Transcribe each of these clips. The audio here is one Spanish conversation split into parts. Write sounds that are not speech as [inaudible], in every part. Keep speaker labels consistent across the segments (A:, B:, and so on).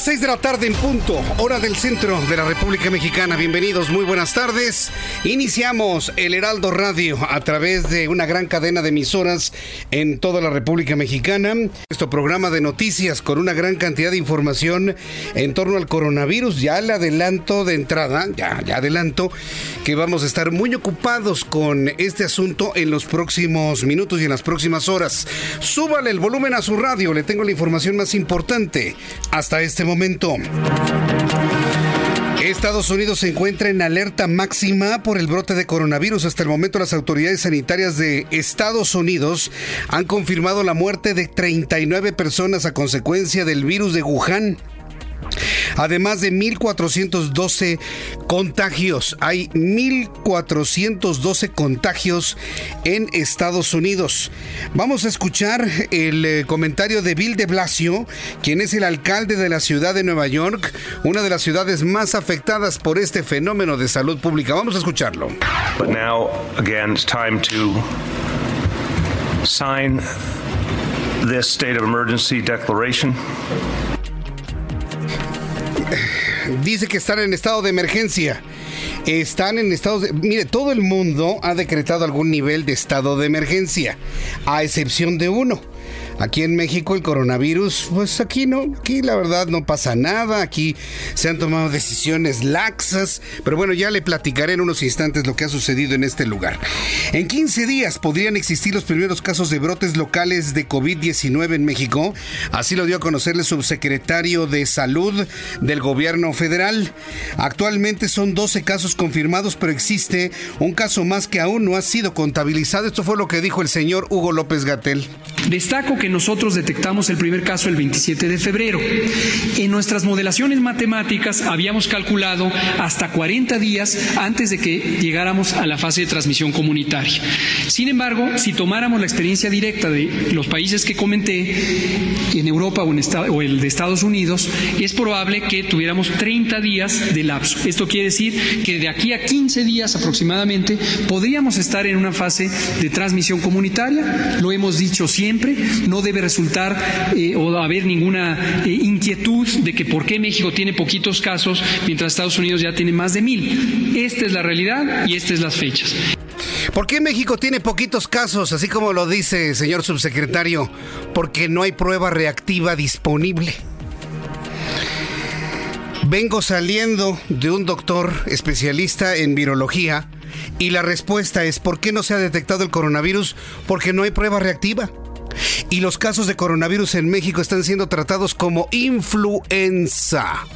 A: Las 6 de la tarde en punto, hora del centro de la República Mexicana. Bienvenidos, muy buenas tardes. Iniciamos el Heraldo Radio a través de una gran cadena de emisoras en toda la República Mexicana. Nuestro programa de noticias con una gran cantidad de información en torno al coronavirus. Ya le adelanto de entrada, ya, ya adelanto que vamos a estar muy ocupados con este asunto en los próximos minutos y en las próximas horas. Súbale el volumen a su radio, le tengo la información más importante. Hasta este momento. Estados Unidos se encuentra en alerta máxima por el brote de coronavirus. Hasta el momento las autoridades sanitarias de Estados Unidos han confirmado la muerte de 39 personas a consecuencia del virus de Wuhan. Además de 1.412 contagios, hay 1.412 contagios en Estados Unidos. Vamos a escuchar el eh, comentario de Bill de Blasio, quien es el alcalde de la ciudad de Nueva York, una de las ciudades más afectadas por este fenómeno de salud pública. Vamos a escucharlo. Dice que están en estado de emergencia. Están en estado de... Mire, todo el mundo ha decretado algún nivel de estado de emergencia, a excepción de uno. Aquí en México el coronavirus, pues aquí no, aquí la verdad no pasa nada, aquí se han tomado decisiones laxas, pero bueno, ya le platicaré en unos instantes lo que ha sucedido en este lugar. En 15 días podrían existir los primeros casos de brotes locales de COVID-19 en México, así lo dio a conocer el subsecretario de Salud del gobierno federal. Actualmente son 12 casos confirmados, pero existe un caso más que aún no ha sido contabilizado. Esto fue lo que dijo el señor Hugo López Gatel.
B: Destaco que nosotros detectamos el primer caso el 27 de febrero. En nuestras modelaciones matemáticas habíamos calculado hasta 40 días antes de que llegáramos a la fase de transmisión comunitaria. Sin embargo, si tomáramos la experiencia directa de los países que comenté, en Europa o, o el de Estados Unidos, es probable que tuviéramos 30 días de lapso. Esto quiere decir que de aquí a 15 días aproximadamente podríamos estar en una fase de transmisión comunitaria. Lo hemos dicho siempre, no debe resultar eh, o haber ninguna eh, inquietud de que por qué México tiene poquitos casos mientras Estados Unidos ya tiene más de mil. Esta es la realidad y estas es las fechas.
A: ¿Por qué México tiene poquitos casos, así como lo dice señor subsecretario? Porque no hay prueba reactiva disponible. Vengo saliendo de un doctor especialista en virología y la respuesta es ¿por qué no se ha detectado el coronavirus? Porque no hay prueba reactiva. Y los casos de coronavirus en México están siendo tratados como influenza.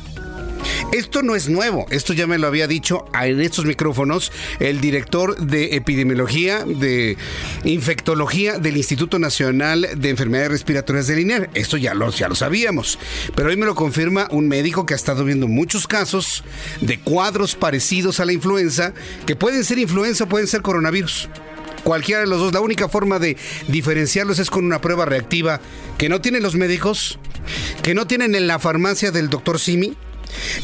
A: Esto no es nuevo, esto ya me lo había dicho en estos micrófonos el director de epidemiología, de infectología del Instituto Nacional de Enfermedades Respiratorias del INER. Esto ya lo, ya lo sabíamos, pero hoy me lo confirma un médico que ha estado viendo muchos casos de cuadros parecidos a la influenza, que pueden ser influenza o pueden ser coronavirus cualquiera de los dos. La única forma de diferenciarlos es con una prueba reactiva que no tienen los médicos, que no tienen en la farmacia del doctor Simi,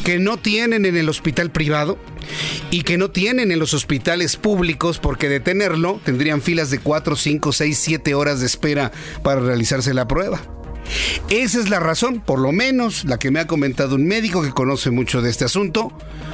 A: que no tienen en el hospital privado y que no tienen en los hospitales públicos porque de tenerlo tendrían filas de 4, 5, 6, 7 horas de espera para realizarse la prueba. Esa es la razón, por lo menos la que me ha comentado un médico que conoce mucho de este asunto,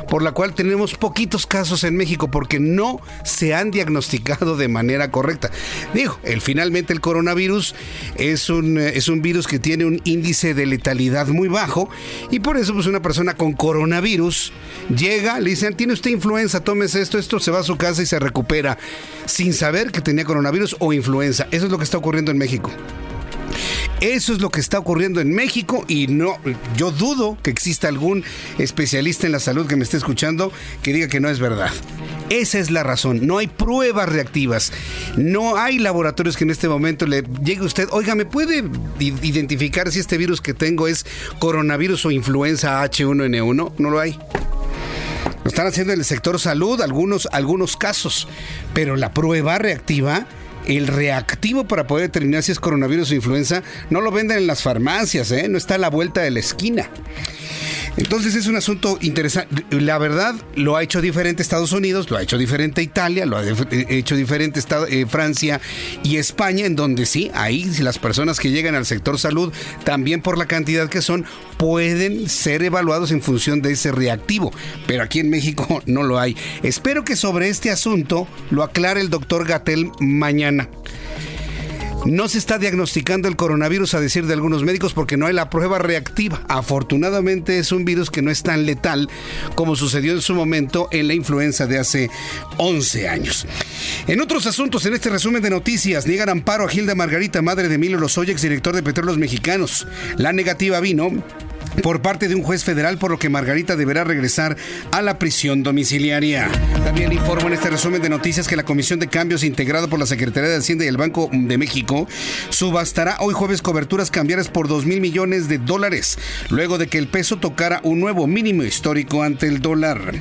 A: por la cual tenemos poquitos casos en México porque no se han diagnosticado de manera correcta. Digo, el, finalmente el coronavirus es un, eh, es un virus que tiene un índice de letalidad muy bajo y por eso pues una persona con coronavirus llega, le dicen, tiene usted influenza, tómese esto, esto, se va a su casa y se recupera sin saber que tenía coronavirus o influenza. Eso es lo que está ocurriendo en México. Eso es lo que está ocurriendo en México y no, yo dudo que exista algún especialista en la salud que me esté escuchando que diga que no es verdad. Esa es la razón. No hay pruebas reactivas. No hay laboratorios que en este momento le llegue usted. Oiga, ¿me puede identificar si este virus que tengo es coronavirus o influenza H1N1? No lo hay. Lo están haciendo en el sector salud, algunos, algunos casos. Pero la prueba reactiva el reactivo para poder determinar si es coronavirus o influenza no lo venden en las farmacias, ¿eh? no está a la vuelta de la esquina. Entonces es un asunto interesante. La verdad, lo ha hecho diferente Estados Unidos, lo ha hecho diferente Italia, lo ha hecho diferente eh, Francia y España, en donde sí, ahí las personas que llegan al sector salud, también por la cantidad que son, pueden ser evaluados en función de ese reactivo. Pero aquí en México [laughs] no lo hay. Espero que sobre este asunto lo aclare el doctor Gatel mañana. No se está diagnosticando el coronavirus a decir de algunos médicos porque no hay la prueba reactiva. Afortunadamente es un virus que no es tan letal como sucedió en su momento en la influenza de hace 11 años. En otros asuntos, en este resumen de noticias, niegan amparo a Gilda Margarita, madre de Emilio Lozoya, director de Petróleos Mexicanos. La negativa vino por parte de un juez federal, por lo que Margarita deberá regresar a la prisión domiciliaria. También informo en este resumen de noticias que la Comisión de Cambios integrada por la Secretaría de Hacienda y el Banco de México subastará hoy jueves coberturas cambiarias por 2 mil millones de dólares, luego de que el peso tocara un nuevo mínimo histórico ante el dólar.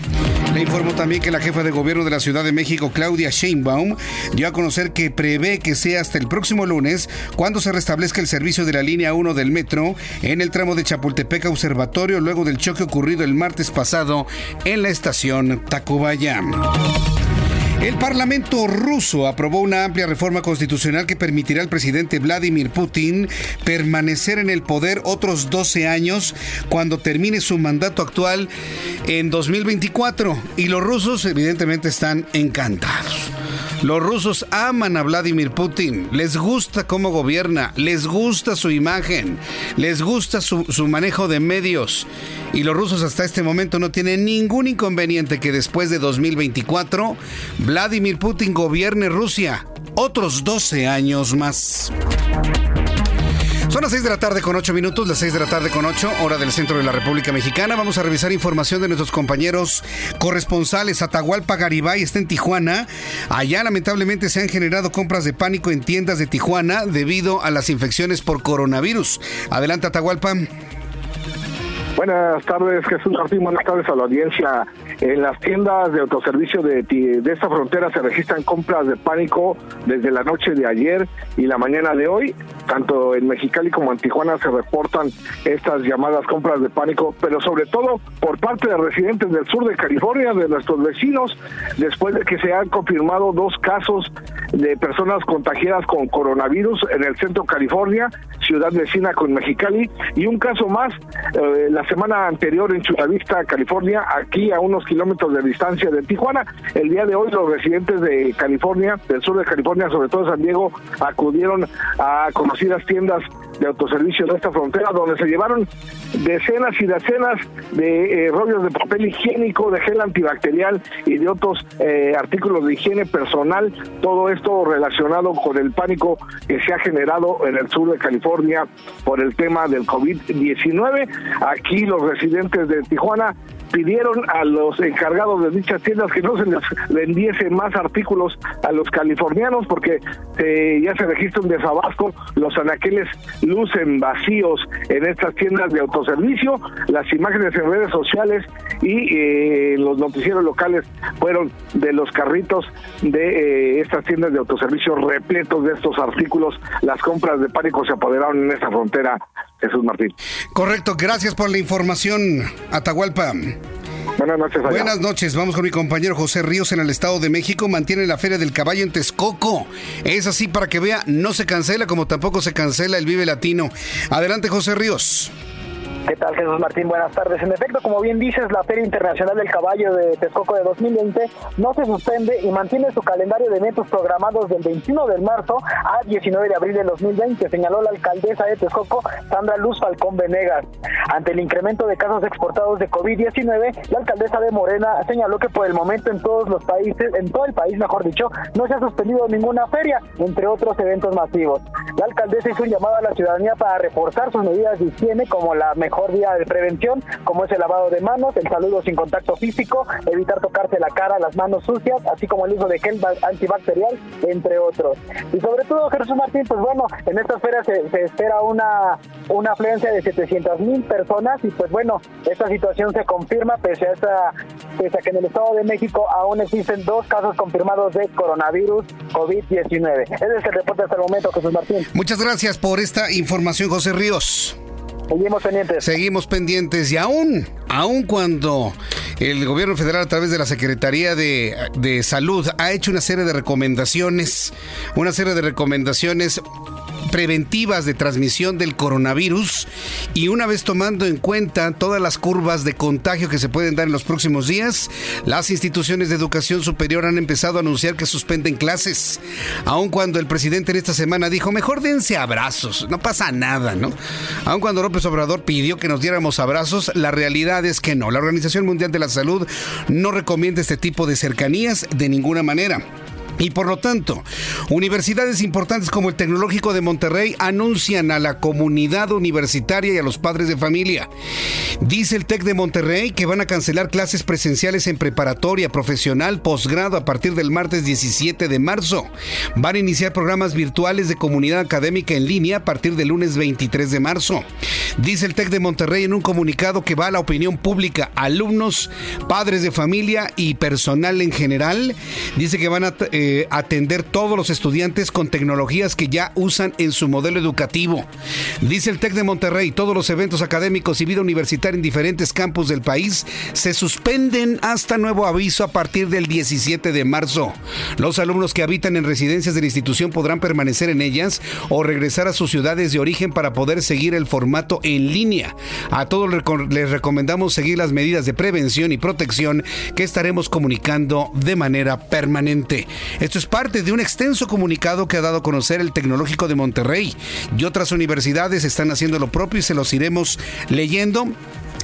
A: Le informo también que la jefa de gobierno de la Ciudad de México, Claudia Sheinbaum, dio a conocer que prevé que sea hasta el próximo lunes cuando se restablezca el servicio de la línea 1 del metro en el tramo de Chapultepec Observatorio luego del choque ocurrido el martes pasado en la estación Tacubaya. El Parlamento ruso aprobó una amplia reforma constitucional que permitirá al presidente Vladimir Putin permanecer en el poder otros 12 años cuando termine su mandato actual en 2024. Y los rusos evidentemente están encantados. Los rusos aman a Vladimir Putin, les gusta cómo gobierna, les gusta su imagen, les gusta su, manejo de medios. Y los rusos hasta este momento no tienen ningún inconveniente que después de 2024 Vladimir Putin gobierne Rusia otros 12 años más. Son las 6 de la tarde con 8 minutos, las 6 de la tarde con 8, hora del centro de la República Mexicana. Vamos a revisar información de nuestros compañeros corresponsales. Atahualpa Garibay está en Tijuana. Allá lamentablemente se han generado compras de pánico en tiendas de Tijuana debido a las infecciones por coronavirus. Adelante Atahualpa.
C: Buenas tardes, Jesús Martín. Buenas tardes a la audiencia. En las tiendas de autoservicio de, de esta frontera se registran compras de pánico desde la noche de ayer y la mañana de hoy. Tanto en Mexicali como en Tijuana se reportan estas llamadas compras de pánico, pero sobre todo por parte de residentes del sur de California, de nuestros vecinos, después de que se han confirmado dos casos de personas contagiadas con coronavirus en el centro de California, ciudad vecina con Mexicali, y un caso más eh, la semana anterior en Chula California, aquí a unos kilómetros de distancia de Tijuana. El día de hoy los residentes de California, del sur de California, sobre todo San Diego, acudieron a conocidas tiendas de autoservicio de esta frontera, donde se llevaron decenas y decenas de eh, rollos de papel higiénico, de gel antibacterial y de otros eh, artículos de higiene personal, todo esto relacionado con el pánico que se ha generado en el sur de California por el tema del COVID-19. Aquí los residentes de Tijuana pidieron a los encargados de dichas tiendas que no se les vendiese más artículos a los californianos porque eh, ya se registra un desabasto, los anaqueles lucen vacíos en estas tiendas de autoservicio, las imágenes en redes sociales y eh, los noticieros locales fueron de los carritos de eh, estas tiendas de autoservicio repletos de estos artículos, las compras de pánico se apoderaron en esta frontera Jesús Martín.
A: Correcto, gracias por la información, Atahualpa.
C: Buenas noches.
A: Buenas noches. Vamos con mi compañero José Ríos en el Estado de México. Mantiene la Feria del Caballo en Texcoco. Es así para que vea, no se cancela como tampoco se cancela el Vive Latino. Adelante, José Ríos.
D: ¿Qué tal, Jesús Martín? Buenas tardes. En efecto, como bien dices, la Feria Internacional del Caballo de Texcoco de 2020 no se suspende y mantiene su calendario de eventos programados del 21 de marzo a 19 de abril de 2020, señaló la alcaldesa de Texcoco, Sandra Luz Falcón Venegas. Ante el incremento de casos exportados de COVID-19, la alcaldesa de Morena señaló que por el momento en todos los países, en todo el país, mejor dicho, no se ha suspendido ninguna feria, entre otros eventos masivos. La alcaldesa hizo un llamado a la ciudadanía para reforzar sus medidas de higiene como la mejor mejor vía de prevención, como es el lavado de manos, el saludo sin contacto físico, evitar tocarse la cara, las manos sucias, así como el uso de gel antibacterial, entre otros. Y sobre todo, Jesús Martín, pues bueno, en esta feria se, espera una, una afluencia de 700 mil personas y pues bueno, esta situación se confirma pese a, esta, pese a que en el Estado de México aún existen dos casos confirmados de coronavirus COVID-19. Ese es el reporte hasta el momento, Jesús Martín.
A: Muchas gracias por esta información, José Ríos.
D: Seguimos pendientes.
A: Seguimos pendientes y aún, aún cuando el gobierno federal a través de la Secretaría de, de Salud ha hecho una serie de recomendaciones, una serie de recomendaciones preventivas de transmisión del coronavirus y una vez tomando en cuenta todas las curvas de contagio que se pueden dar en los próximos días, las instituciones de educación superior han empezado a anunciar que suspenden clases, aun cuando el presidente en esta semana dijo, mejor dense abrazos, no pasa nada, ¿no? Aun cuando López Obrador pidió que nos diéramos abrazos, la realidad es que no. La Organización Mundial de la Salud no recomienda este tipo de cercanías de ninguna manera. Y por lo tanto, universidades importantes como el Tecnológico de Monterrey anuncian a la comunidad universitaria y a los padres de familia. Dice el TEC de Monterrey que van a cancelar clases presenciales en preparatoria, profesional, posgrado a partir del martes 17 de marzo. Van a iniciar programas virtuales de comunidad académica en línea a partir del lunes 23 de marzo. Dice el TEC de Monterrey en un comunicado que va a la opinión pública, alumnos, padres de familia y personal en general. Dice que van a... Eh, eh, atender todos los estudiantes con tecnologías que ya usan en su modelo educativo. Dice el TEC de Monterrey, todos los eventos académicos y vida universitaria en diferentes campus del país se suspenden hasta nuevo aviso a partir del 17 de marzo. Los alumnos que habitan en residencias de la institución podrán permanecer en ellas o regresar a sus ciudades de origen para poder seguir el formato en línea. A todos les recomendamos seguir las medidas de prevención y protección que estaremos comunicando de manera permanente. Esto es parte de un extenso comunicado que ha dado a conocer el Tecnológico de Monterrey y otras universidades están haciendo lo propio y se los iremos leyendo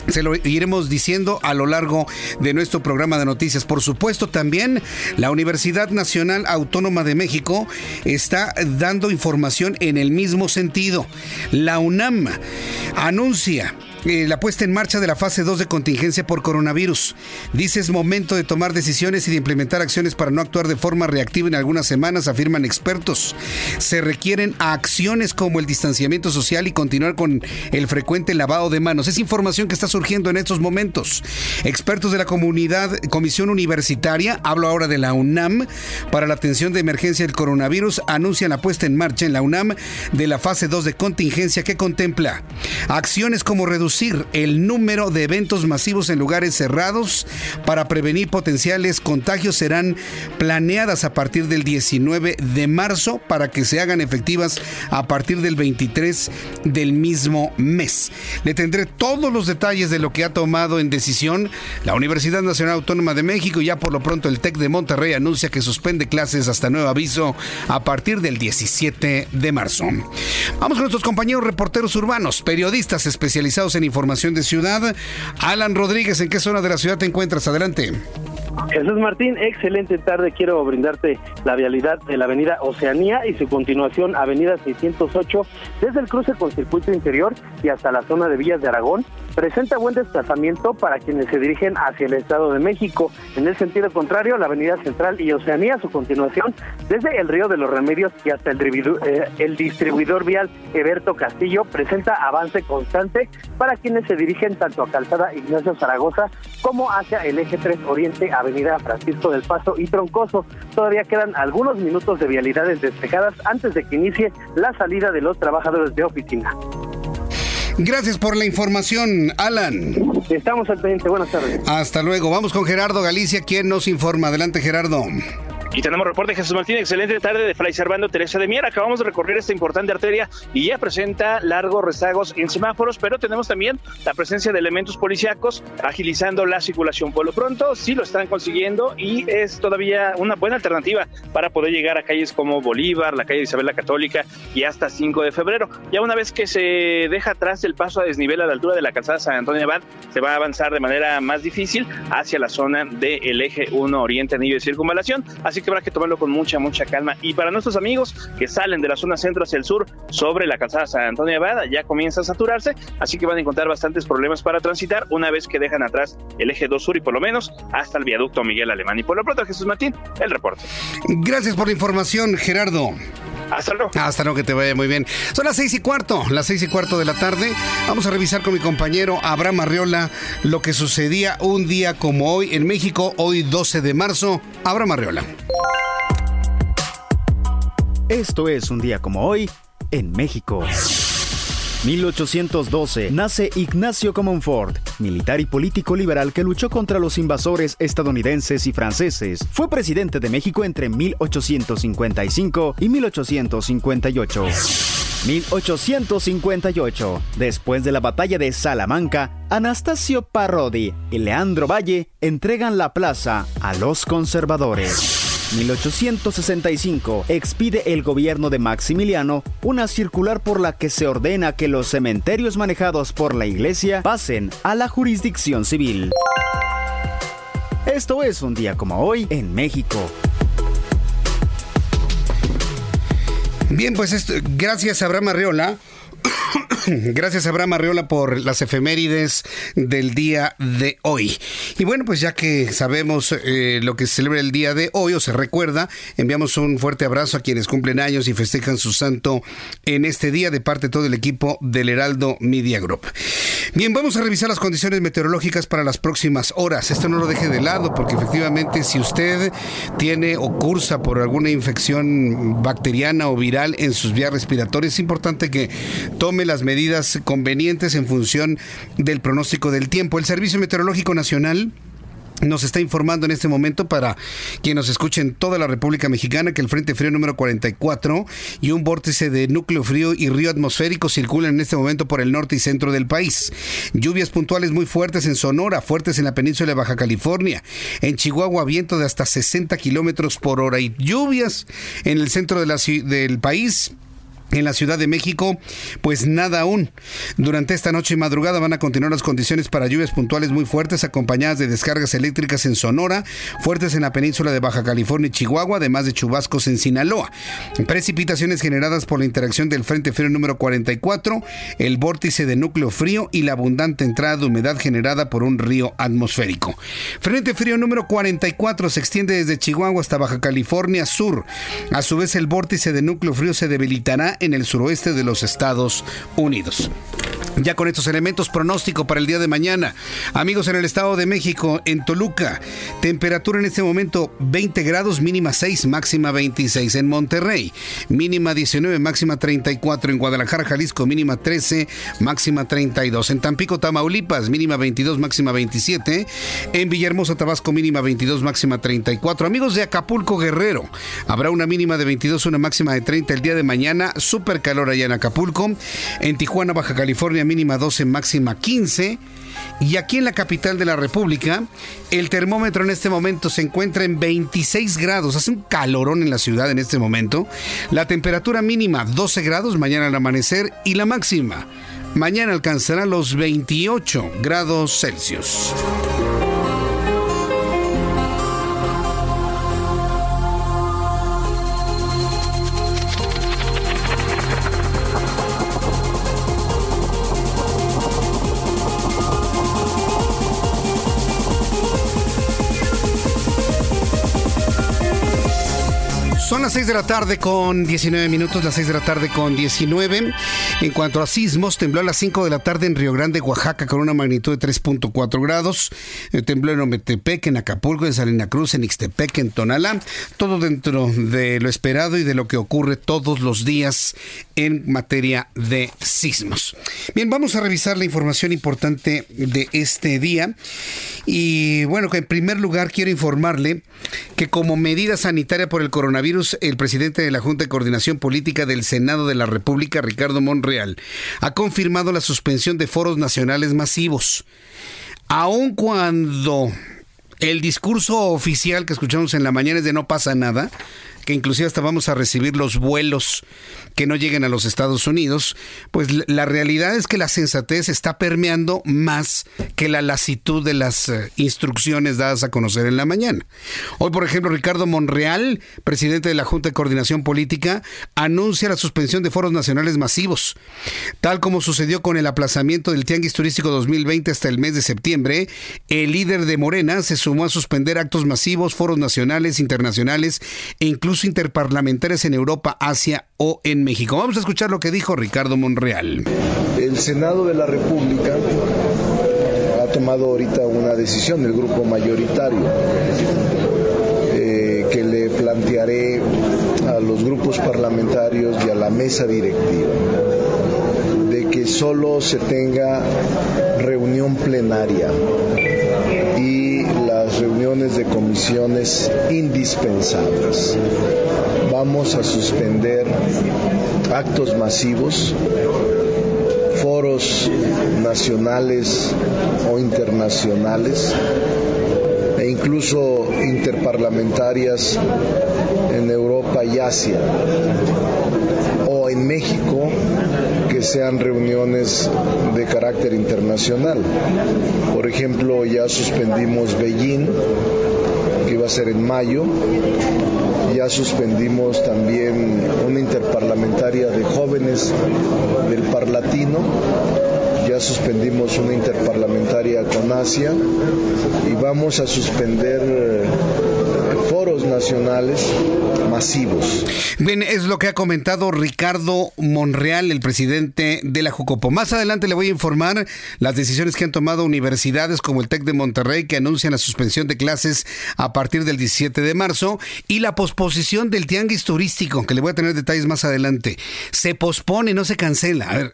A: se lo iremos diciendo a lo largo de nuestro programa de noticias. Por supuesto, también la Universidad Nacional Autónoma de México está dando información en el mismo sentido. La UNAM anuncia eh, la puesta en marcha de la fase 2 de contingencia por coronavirus. Dice es momento de tomar decisiones y de implementar acciones para no actuar de forma reactiva en algunas semanas, afirman expertos. Se requieren acciones como el distanciamiento social y continuar con el frecuente lavado de manos. Es información que está surgiendo en estos momentos. Expertos de la comunidad, comisión universitaria, hablo ahora de la UNAM, para la atención de emergencia del coronavirus, anuncian la puesta en marcha en la UNAM de la fase 2 de contingencia que contempla acciones como reducir el número de eventos masivos en lugares cerrados para prevenir potenciales contagios serán planeadas a partir del 19 de marzo para que se hagan efectivas a partir del 23 del mismo mes. Le tendré todos los detalles de lo que ha tomado en decisión la Universidad Nacional Autónoma de México ya por lo pronto el TEC de Monterrey anuncia que suspende clases hasta nuevo aviso a partir del 17 de marzo. Vamos con nuestros compañeros reporteros urbanos, periodistas especializados en información de ciudad. Alan Rodríguez, ¿en qué zona de la ciudad te encuentras? Adelante.
E: Jesús Martín, excelente tarde. Quiero brindarte la vialidad de la avenida Oceanía y su continuación avenida 608 desde el cruce con circuito interior y hasta la zona de Villas de Aragón. Presenta buen desplazamiento para quienes se dirigen hacia el Estado de México. En el sentido contrario, la avenida Central y Oceanía, su continuación desde el Río de los Remedios y hasta el, eh, distribuidor vial Eberto Castillo presenta avance constante para quienes se dirigen tanto a Calzada Ignacio Zaragoza como hacia el eje 3 Oriente Avenida Francisco del Paso y Troncoso. Todavía quedan algunos minutos de vialidades despejadas antes de que inicie la salida de los trabajadores de oficina.
A: Gracias por la información, Alan.
E: Estamos al pendiente. Buenas tardes.
A: Hasta luego. Vamos con Gerardo Galicia, quien nos informa. Adelante, Gerardo.
F: Y tenemos reporte de Jesús Martín, excelente tarde de Fray Servando Teresa de Mier. Acabamos de recorrer esta importante arteria y ya presenta largos rezagos en semáforos, pero tenemos también la presencia de elementos policíacos agilizando la circulación. Por lo pronto, sí lo están consiguiendo y es todavía una buena alternativa para poder llegar a calles como Bolívar, la calle Isabel la Católica y hasta 5 de febrero. Ya una vez que se deja atrás el paso a desnivel a la altura de la calzada San Antonio Abad, se va a avanzar de manera más difícil hacia la zona del eje 1 Oriente Anillo de Circunvalación. Así que habrá que tomarlo con mucha, mucha calma. Y para nuestros amigos que salen de la zona centro hacia el sur sobre la calzada San Antonio Abad, ya comienza a saturarse, así que van a encontrar bastantes problemas para transitar una vez que dejan atrás el eje 2 sur y por lo menos hasta el viaducto Miguel Alemán. Y por lo pronto, Jesús Martín, el reporte.
A: Gracias por la información, Gerardo.
F: Hasta luego.
A: Hasta luego, que te vaya muy bien. Son las seis y cuarto, las seis y cuarto de la tarde. Vamos a revisar con mi compañero Abraham Arriola lo que sucedía un día como hoy en México, hoy 12 de marzo. Abraham Arriola.
G: Esto es un día como hoy en México. 1812 nace Ignacio Comonfort, militar y político liberal que luchó contra los invasores estadounidenses y franceses. Fue presidente de México entre 1855 y 1858. 1858. Después de la batalla de Salamanca, Anastasio Parodi y Leandro Valle entregan la plaza a los conservadores. 1865 expide el gobierno de Maximiliano una circular por la que se ordena que los cementerios manejados por la iglesia pasen a la jurisdicción civil. Esto es un día como hoy en México.
A: Bien, pues esto, gracias a Abraham Arreola. [clears throat] Gracias, Abraham Arriola, por las efemérides del día de hoy. Y bueno, pues ya que sabemos eh, lo que se celebra el día de hoy o se recuerda, enviamos un fuerte abrazo a quienes cumplen años y festejan su santo en este día de parte de todo el equipo del Heraldo Media Group. Bien, vamos a revisar las condiciones meteorológicas para las próximas horas. Esto no lo deje de lado porque efectivamente si usted tiene o cursa por alguna infección bacteriana o viral en sus vías respiratorias, es importante que tome las medidas convenientes en función del pronóstico del tiempo. El Servicio Meteorológico Nacional nos está informando en este momento para quien nos escuche en toda la República Mexicana que el Frente Frío número 44 y un vórtice de núcleo frío y río atmosférico circulan en este momento por el norte y centro del país. Lluvias puntuales muy fuertes en Sonora, fuertes en la península de Baja California. En Chihuahua, viento de hasta 60 kilómetros por hora y lluvias en el centro de la, del país en la Ciudad de México, pues nada aún. Durante esta noche y madrugada van a continuar las condiciones para lluvias puntuales muy fuertes acompañadas de descargas eléctricas en Sonora, fuertes en la península de Baja California y Chihuahua, además de chubascos en Sinaloa. Precipitaciones generadas por la interacción del Frente Frío número 44, el vórtice de núcleo frío y la abundante entrada de humedad generada por un río atmosférico. Frente Frío número 44 se extiende desde Chihuahua hasta Baja California Sur. A su vez el vórtice de núcleo frío se debilitará en el suroeste de los Estados Unidos. Ya con estos elementos, pronóstico para el día de mañana. Amigos en el Estado de México, en Toluca, temperatura en este momento 20 grados, mínima 6, máxima 26. En Monterrey, mínima 19, máxima 34. En Guadalajara, Jalisco, mínima 13, máxima 32. En Tampico, Tamaulipas, mínima 22, máxima 27. En Villahermosa, Tabasco, mínima 22, máxima 34. Amigos de Acapulco, Guerrero, habrá una mínima de 22, una máxima de 30 el día de mañana. Súper calor allá en Acapulco. En Tijuana, Baja California, mínima 12, máxima 15. Y aquí en la capital de la República, el termómetro en este momento se encuentra en 26 grados. Hace un calorón en la ciudad en este momento. La temperatura mínima 12 grados mañana al amanecer y la máxima mañana alcanzará los 28 grados Celsius. Las 6 de la tarde con 19 minutos, las 6 de la tarde con 19. En cuanto a sismos, tembló a las 5 de la tarde en Río Grande, Oaxaca, con una magnitud de 3.4 grados. Eh, tembló en Ometepec, en Acapulco, en Salina Cruz, en Ixtepec, en Tonalá. Todo dentro de lo esperado y de lo que ocurre todos los días en materia de sismos. Bien, vamos a revisar la información importante de este día. Y bueno, en primer lugar quiero informarle que como medida sanitaria por el coronavirus, el presidente de la Junta de Coordinación Política del Senado de la República, Ricardo Monreal, ha confirmado la suspensión de foros nacionales masivos. Aun cuando el discurso oficial que escuchamos en la mañana es de no pasa nada, que inclusive hasta vamos a recibir los vuelos que no lleguen a los Estados Unidos, pues la realidad es que la sensatez está permeando más que la lasitud de las eh, instrucciones dadas a conocer en la mañana. Hoy, por ejemplo, Ricardo Monreal, presidente de la Junta de Coordinación Política, anuncia la suspensión de foros nacionales masivos. Tal como sucedió con el aplazamiento del Tianguis Turístico 2020 hasta el mes de septiembre, el líder de Morena se sumó a suspender actos masivos, foros nacionales, internacionales e incluso interparlamentarios en Europa, Asia o en México. Vamos a escuchar lo que dijo Ricardo Monreal.
H: El Senado de la República ha tomado ahorita una decisión, el grupo mayoritario, eh, que le plantearé a los grupos parlamentarios y a la mesa directiva, de que solo se tenga reunión plenaria y las reuniones de comisiones indispensables. Vamos a suspender actos masivos, foros nacionales o internacionales e incluso interparlamentarias en Europa y Asia o en México que sean reuniones de carácter internacional. Por ejemplo, ya suspendimos Beijing, que iba a ser en mayo, ya suspendimos también una interparlamentaria de jóvenes del Parlatino, ya suspendimos una interparlamentaria con Asia. Y vamos a suspender foros nacionales masivos.
A: Bien, es lo que ha comentado Ricardo Monreal, el presidente de la Jucopo. Más adelante le voy a informar las decisiones que han tomado universidades como el TEC de Monterrey, que anuncian la suspensión de clases a partir del 17 de marzo, y la posposición del tianguis turístico, que le voy a tener detalles más adelante. Se pospone, no se cancela. A ver,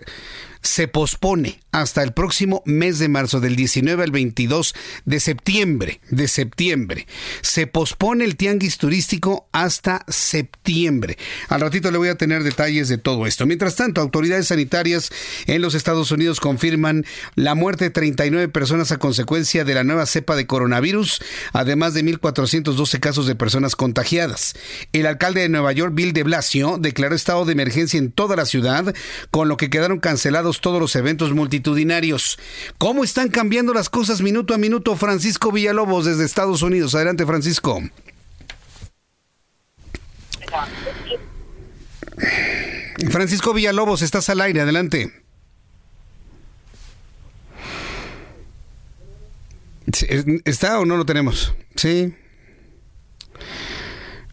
A: se pospone hasta el próximo mes de marzo, del 19 al 22 de septiembre, de septiembre. Se pospone el tianguis turístico hasta septiembre. Al ratito le voy a tener detalles de todo esto. Mientras tanto, autoridades sanitarias en los Estados Unidos confirman la muerte de 39 personas a consecuencia de la nueva cepa de coronavirus, además de 1.412 casos de personas contagiadas. El alcalde de Nueva York, Bill de Blasio, declaró estado de emergencia en toda la ciudad, con lo que quedaron cancelados todos los eventos multitudinarios. ¿Cómo están cambiando las cosas minuto a minuto? Francisco Villalobos desde Estados Unidos. Adelante, Francisco. Francisco Villalobos, estás al aire, adelante. ¿Está o no lo tenemos? Sí.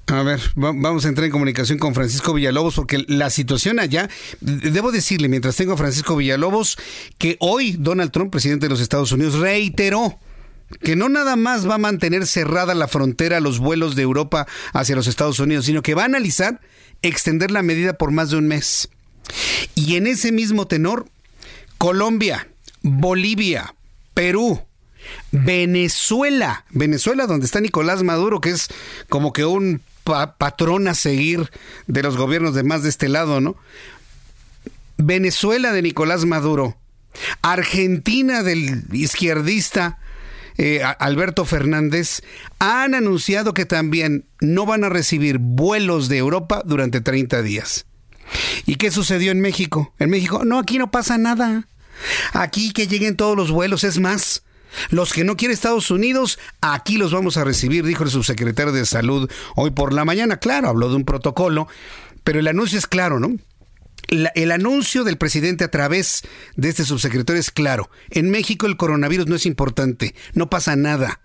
A: A ver, vamos a entrar en comunicación con Francisco Villalobos porque la situación allá, debo decirle, mientras tengo a Francisco Villalobos, que hoy Donald Trump, presidente de los Estados Unidos, reiteró que no nada más va a mantener cerrada la frontera a los vuelos de Europa hacia los Estados Unidos, sino que va a analizar extender la medida por más de un mes. Y en ese mismo tenor, Colombia, Bolivia, Perú, Venezuela, Venezuela donde está Nicolás Maduro, que es como que un patrón a seguir de los gobiernos de más de este lado, ¿no? Venezuela de Nicolás Maduro, Argentina del izquierdista eh, Alberto Fernández, han anunciado que también no van a recibir vuelos de Europa durante 30 días. ¿Y qué sucedió en México? En México, no, aquí no pasa nada. Aquí que lleguen todos los vuelos, es más, los que no quiere Estados Unidos, aquí los vamos a recibir, dijo el subsecretario de Salud hoy por la mañana. Claro, habló de un protocolo, pero el anuncio es claro, ¿no? el anuncio del presidente a través de este subsecretario es claro. En México el coronavirus no es importante, no pasa nada.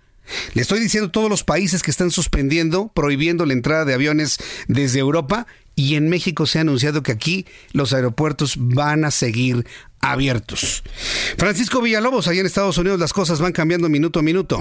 A: Le estoy diciendo todos los países que están suspendiendo, prohibiendo la entrada de aviones desde Europa y en México se ha anunciado que aquí los aeropuertos van a seguir abiertos. Francisco Villalobos, allá en Estados Unidos las cosas van cambiando minuto a minuto.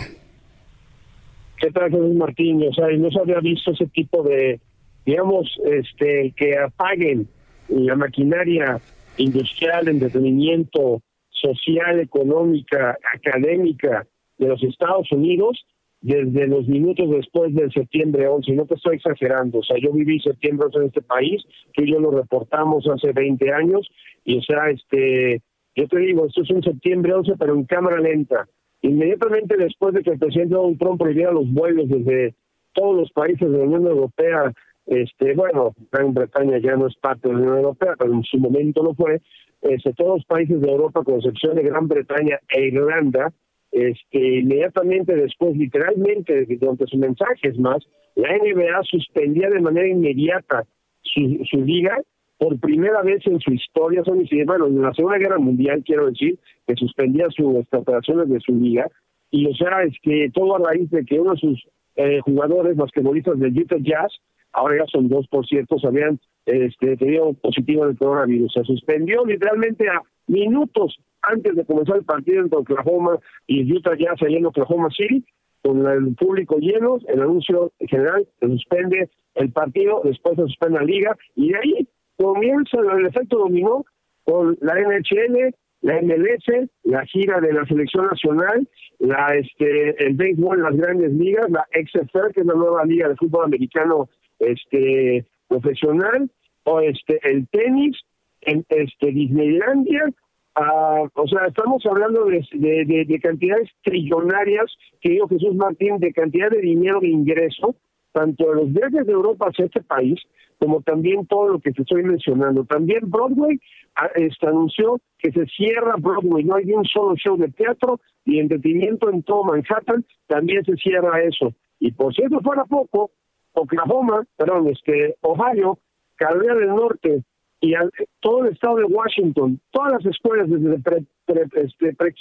I: ¿Qué tal, Jesús Martín? O sea, no se había visto ese tipo de, digamos, este, que apaguen la maquinaria industrial, entretenimiento, social, económica, académica de los Estados Unidos desde los minutos después del septiembre 11, no te estoy exagerando, o sea, yo viví septiembre 11 en este país, tú y yo lo reportamos hace 20 años, y o sea, este, yo te digo, esto es un septiembre 11, pero en cámara lenta. Inmediatamente después de que el presidente Donald Trump prohibiera los vuelos desde todos los países de la Unión Europea, este, bueno, Gran Bretaña ya no es parte de la Unión Europea, pero en su momento lo fue, este, todos los países de Europa, con excepción de Gran Bretaña e Irlanda, este, inmediatamente después, literalmente, durante sus mensajes más, la NBA suspendía de manera inmediata su, su liga por primera vez en su historia, son bueno, en la Segunda Guerra Mundial, quiero decir, que suspendía sus operaciones de su liga, y o sea, es que todo a raíz de que uno de sus eh, jugadores basquetbolistas del Utah Jazz, ahora ya son dos, por cierto, se habían este, tenido positivo del coronavirus. Se suspendió literalmente a minutos antes de comenzar el partido entre Oklahoma y Utah Jazz allá en Oklahoma City, con el público lleno, el anuncio general se suspende el partido, después se suspende la liga, y de ahí comienza el efecto dominó con la NHL, la MLS, la gira de la selección nacional, la este el béisbol las grandes ligas, la XFL, que es la nueva liga de fútbol americano este profesional, o este el tenis, en este Disneylandia, ah, o sea, estamos hablando de, de, de, cantidades trillonarias, que dijo Jesús Martín, de cantidad de dinero de ingreso, tanto de los viajes de Europa hacia este país, como también todo lo que te estoy mencionando. También Broadway ah, este, anunció que se cierra Broadway, no hay un solo show de teatro y entretenimiento en todo Manhattan, también se cierra eso. Y por si eso fuera poco, Oklahoma, perdón, este, Ohio, Carolina del Norte y todo el estado de Washington, todas las escuelas desde pre, pre, este, pre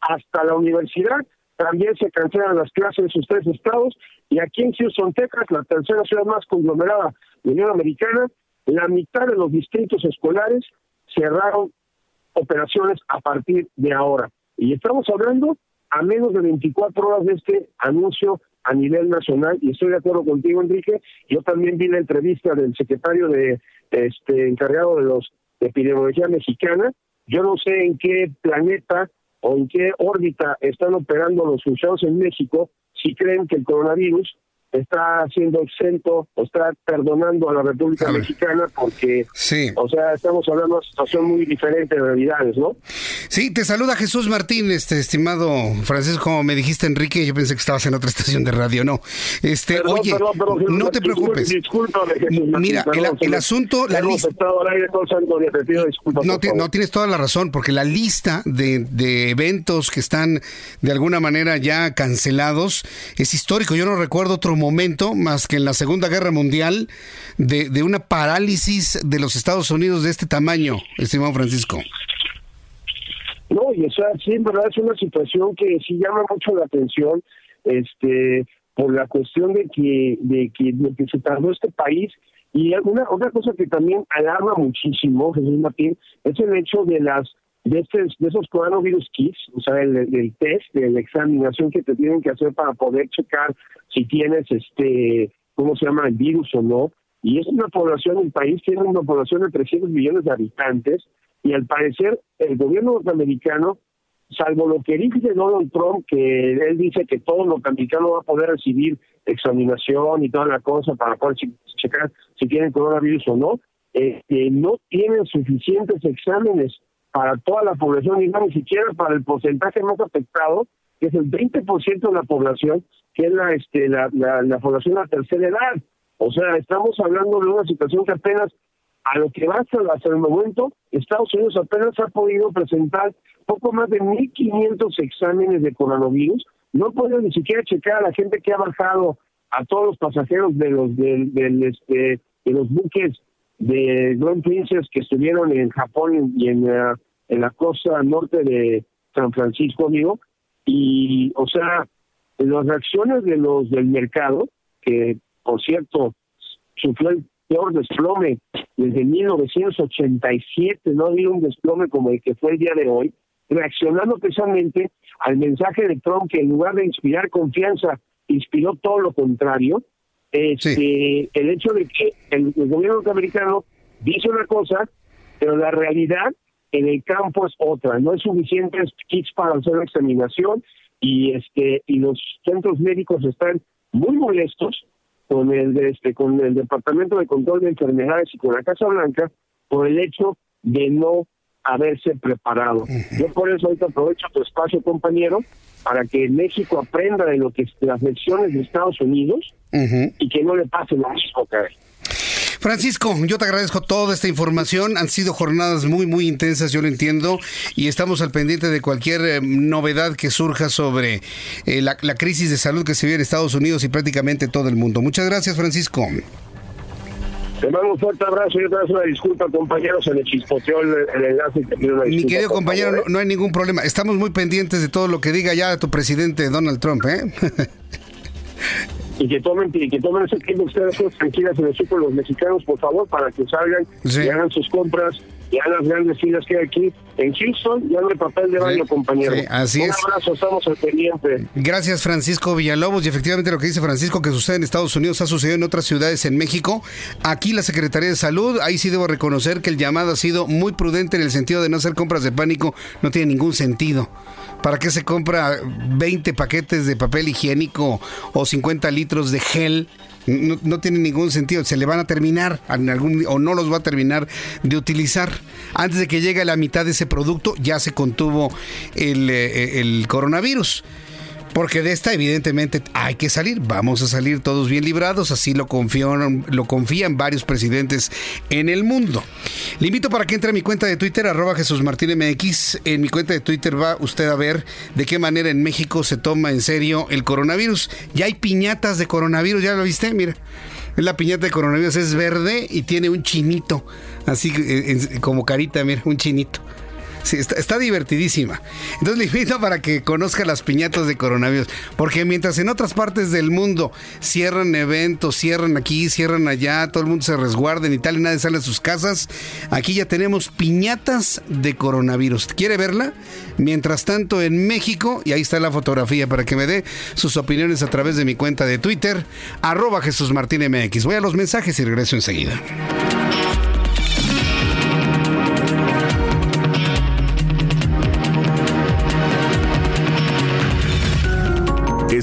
I: hasta la universidad, también se cancelan las clases en sus tres estados y aquí en Houston, Texas, la tercera ciudad más conglomerada Unión Americana, la mitad de los distritos escolares cerraron operaciones a partir de ahora. Y estamos hablando a menos de 24 horas de este anuncio a nivel nacional. Y estoy de acuerdo contigo Enrique. Yo también vi la entrevista del secretario de este encargado de los de epidemiología mexicana. Yo no sé en qué planeta o en qué órbita están operando los funcionarios en México si creen que el coronavirus está siendo exento o está perdonando a la República Mexicana porque,
A: sí.
I: o sea, estamos hablando de una situación muy diferente de realidades, ¿no?
A: Sí, te saluda Jesús Martín, este estimado Francisco, como me dijiste Enrique, yo pensé que estabas en otra estación de radio, no. Este, oye, no te preocupes. Mira, el, asunto, la lista... No, no, tienes toda la razón, porque la lista de, de eventos que están de alguna manera ya cancelados es histórico. Yo no recuerdo otro momento más que en la Segunda Guerra Mundial de, de una parálisis de los Estados Unidos de este tamaño, estimado Francisco.
I: No, y o sea, sí, en verdad es una situación que sí llama mucho la atención, este, por la cuestión de que, de que, que se tardó este país. Y alguna otra cosa que también alarma muchísimo, Jesús Martín, es el hecho de las de, este, de esos coronavirus kits, o sea, el, el, test, de la examinación que te tienen que hacer para poder checar si tienes, este, ¿cómo se llama?, el virus o no. Y es una población, el país tiene una población de 300 millones de habitantes y al parecer el gobierno norteamericano, salvo lo que dice Donald Trump, que él dice que todo norteamericano va a poder recibir examinación y toda la cosa para poder checar si tienen coronavirus o no, eh, no tienen suficientes exámenes para toda la población y no ni siquiera para el porcentaje más afectado, que es el 20% de la población, que es la, este, la, la, población de tercera edad. O sea, estamos hablando de una situación que apenas, a lo que va hasta, hasta el momento, Estados Unidos apenas ha podido presentar poco más de 1.500 exámenes de coronavirus. No puede ni siquiera checar a la gente que ha bajado a todos los pasajeros de los del, del este de los buques de Grand Princess que estuvieron en Japón y en, eh, en la costa norte de San Francisco, amigo. Y, o sea, las reacciones de los del mercado, que por cierto sufrió el peor desplome desde 1987, no había un desplome como el que fue el día de hoy, reaccionando precisamente al mensaje de Trump que en lugar de inspirar confianza, inspiró todo lo contrario, este, el hecho de que el, gobierno norteamericano dice una cosa, pero la realidad en el campo es otra, no es suficientes kits para hacer la examinación y este y los centros médicos están muy molestos con el este con el Departamento de Control de Enfermedades y con la Casa Blanca por el hecho de no haberse preparado. Yo por eso ahorita aprovecho tu espacio, compañero, para que México aprenda de lo que las lecciones de Estados Unidos y que no le pase lo mismo
A: Francisco, yo te agradezco toda esta información. Han sido jornadas muy, muy intensas, yo lo entiendo, y estamos al pendiente de cualquier eh, novedad que surja sobre eh, la, crisis de salud que se vive en Estados Unidos y prácticamente todo el mundo. Muchas gracias, Francisco.
I: Te mando un fuerte abrazo y otra vez una disculpa, compañeros, se le chispoteó el, enlace.
A: Mi querido compañero, no, hay ningún problema. Estamos muy pendientes de todo lo que diga ya tu presidente Donald Trump, ¿eh? [laughs]
I: y que tomen y que tomen ese tiempo ustedes tranquilas en el súper los mexicanos por favor para que salgan y hagan sus compras ya las grandes filas que hay aquí en Houston ya no hay papel de baño compañero.
A: así
I: un abrazo estamos al pendiente.
A: Gracias Francisco Villalobos y efectivamente lo que dice Francisco que sucede en Estados Unidos ha sucedido en otras ciudades en México. Aquí la Secretaría de Salud ahí sí debo reconocer que el llamado ha sido muy prudente en el sentido de no hacer compras de pánico no tiene ningún sentido ¿Para qué se compra 20 paquetes de papel higiénico o 50 litros de gel? No, tiene ningún sentido. Se le van a terminar en algún, o no los va a terminar de utilizar. Antes de que llegue la mitad de ese producto, ya se contuvo el, eh, el coronavirus. Porque de esta evidentemente hay que salir, vamos a salir todos bien librados, así lo confían, varios presidentes en el mundo. Le invito para que entre a mi cuenta de Twitter, arroba Jesús Martín MX. En mi cuenta de Twitter va usted a ver de qué manera en México se toma en serio el coronavirus. Ya hay piñatas de coronavirus, ¿ya lo viste? Mira. La piñata de coronavirus es verde y tiene un chinito, así eh, como carita, mira, un chinito. Sí, está, divertidísima. Entonces le invito para que conozca las piñatas de coronavirus. Porque mientras en otras partes del mundo cierran eventos, cierran aquí, cierran allá, todo el mundo se resguarda y tal y nadie sale a sus casas, aquí ya tenemos piñatas de coronavirus. ¿Quiere verla? Mientras tanto en México, y ahí está la fotografía para que me dé sus opiniones a través de mi cuenta de Twitter, arroba Jesús Martín MX. Voy a los mensajes y regreso enseguida.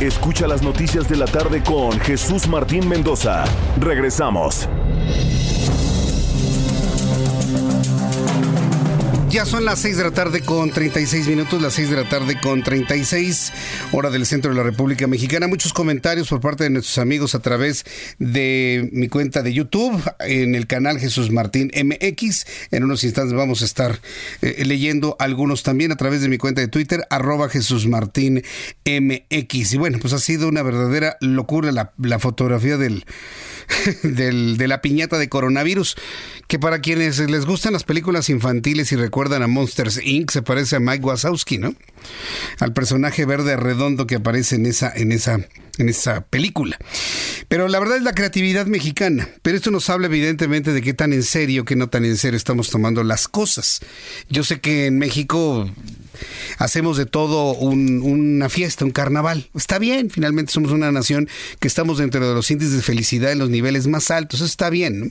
J: Escucha las noticias de la tarde con Jesús Martín Mendoza. Regresamos.
A: Ya son las 6 de la tarde con 36 minutos, las 6 de la tarde con 36, hora del centro de la República Mexicana. Muchos comentarios por parte de nuestros amigos a través de mi cuenta de YouTube, en el canal Jesús Martín MX. En unos instantes vamos a estar eh, leyendo algunos también a través de mi cuenta de Twitter, arroba Jesús Martín MX. Y bueno, pues ha sido una verdadera locura la, la fotografía del, [laughs] del, de la piñata de coronavirus, que para quienes les gustan las películas infantiles y recuerdan a Monsters Inc., se parece a Mike Wazowski, ¿no? Al personaje verde redondo que aparece en esa, en esa, en esa película. Pero la verdad es la creatividad mexicana. Pero esto nos habla evidentemente de qué tan en serio, qué no tan en serio estamos tomando las cosas. Yo sé que en México hacemos de todo una fiesta, un carnaval. Está bien, finalmente somos una nación que estamos dentro de los índices de felicidad en los niveles más altos. Eso está bien. ¿no?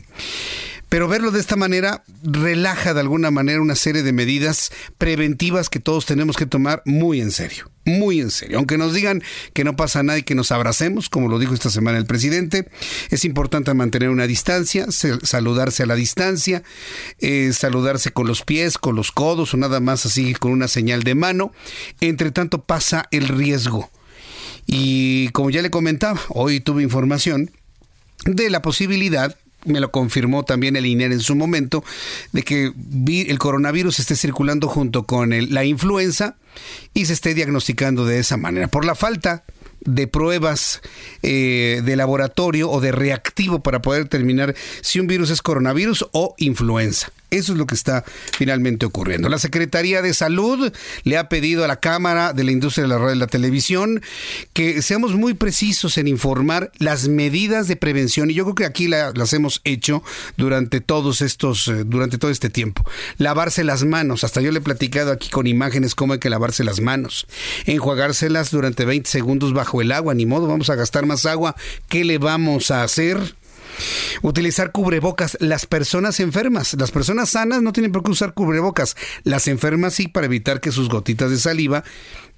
A: Pero verlo de esta manera relaja de alguna manera una serie de medidas preventivas que todos tenemos que tomar muy en serio, muy en serio. Aunque nos digan que no pasa nada y que nos abracemos, como lo dijo esta semana el presidente, es importante mantener una distancia, saludarse a la distancia, eh, saludarse con los pies, con los codos o nada más así con una señal de mano. Entre tanto pasa el riesgo. Y como ya le comentaba, hoy tuve información de la posibilidad me lo confirmó también el INER en su momento, de que el coronavirus esté circulando junto con la influenza y se esté diagnosticando de esa manera. Por la falta de pruebas eh, de laboratorio o de reactivo para poder determinar si un virus es coronavirus o influenza. Eso es lo que está finalmente ocurriendo. La Secretaría de Salud le ha pedido a la Cámara de la Industria de la Radio y la Televisión que seamos muy precisos en informar las medidas de prevención y yo creo que aquí las hemos hecho durante todos estos eh, durante todo este tiempo. Lavarse las manos, hasta yo le he platicado aquí con imágenes cómo hay que lavarse las manos. Enjuagárselas durante 20 segundos bajo el agua, ni modo, vamos a gastar más agua. ¿Qué le vamos a hacer? Utilizar cubrebocas. Las personas enfermas, las personas sanas no tienen por qué usar cubrebocas. Las enfermas sí para evitar que sus gotitas de saliva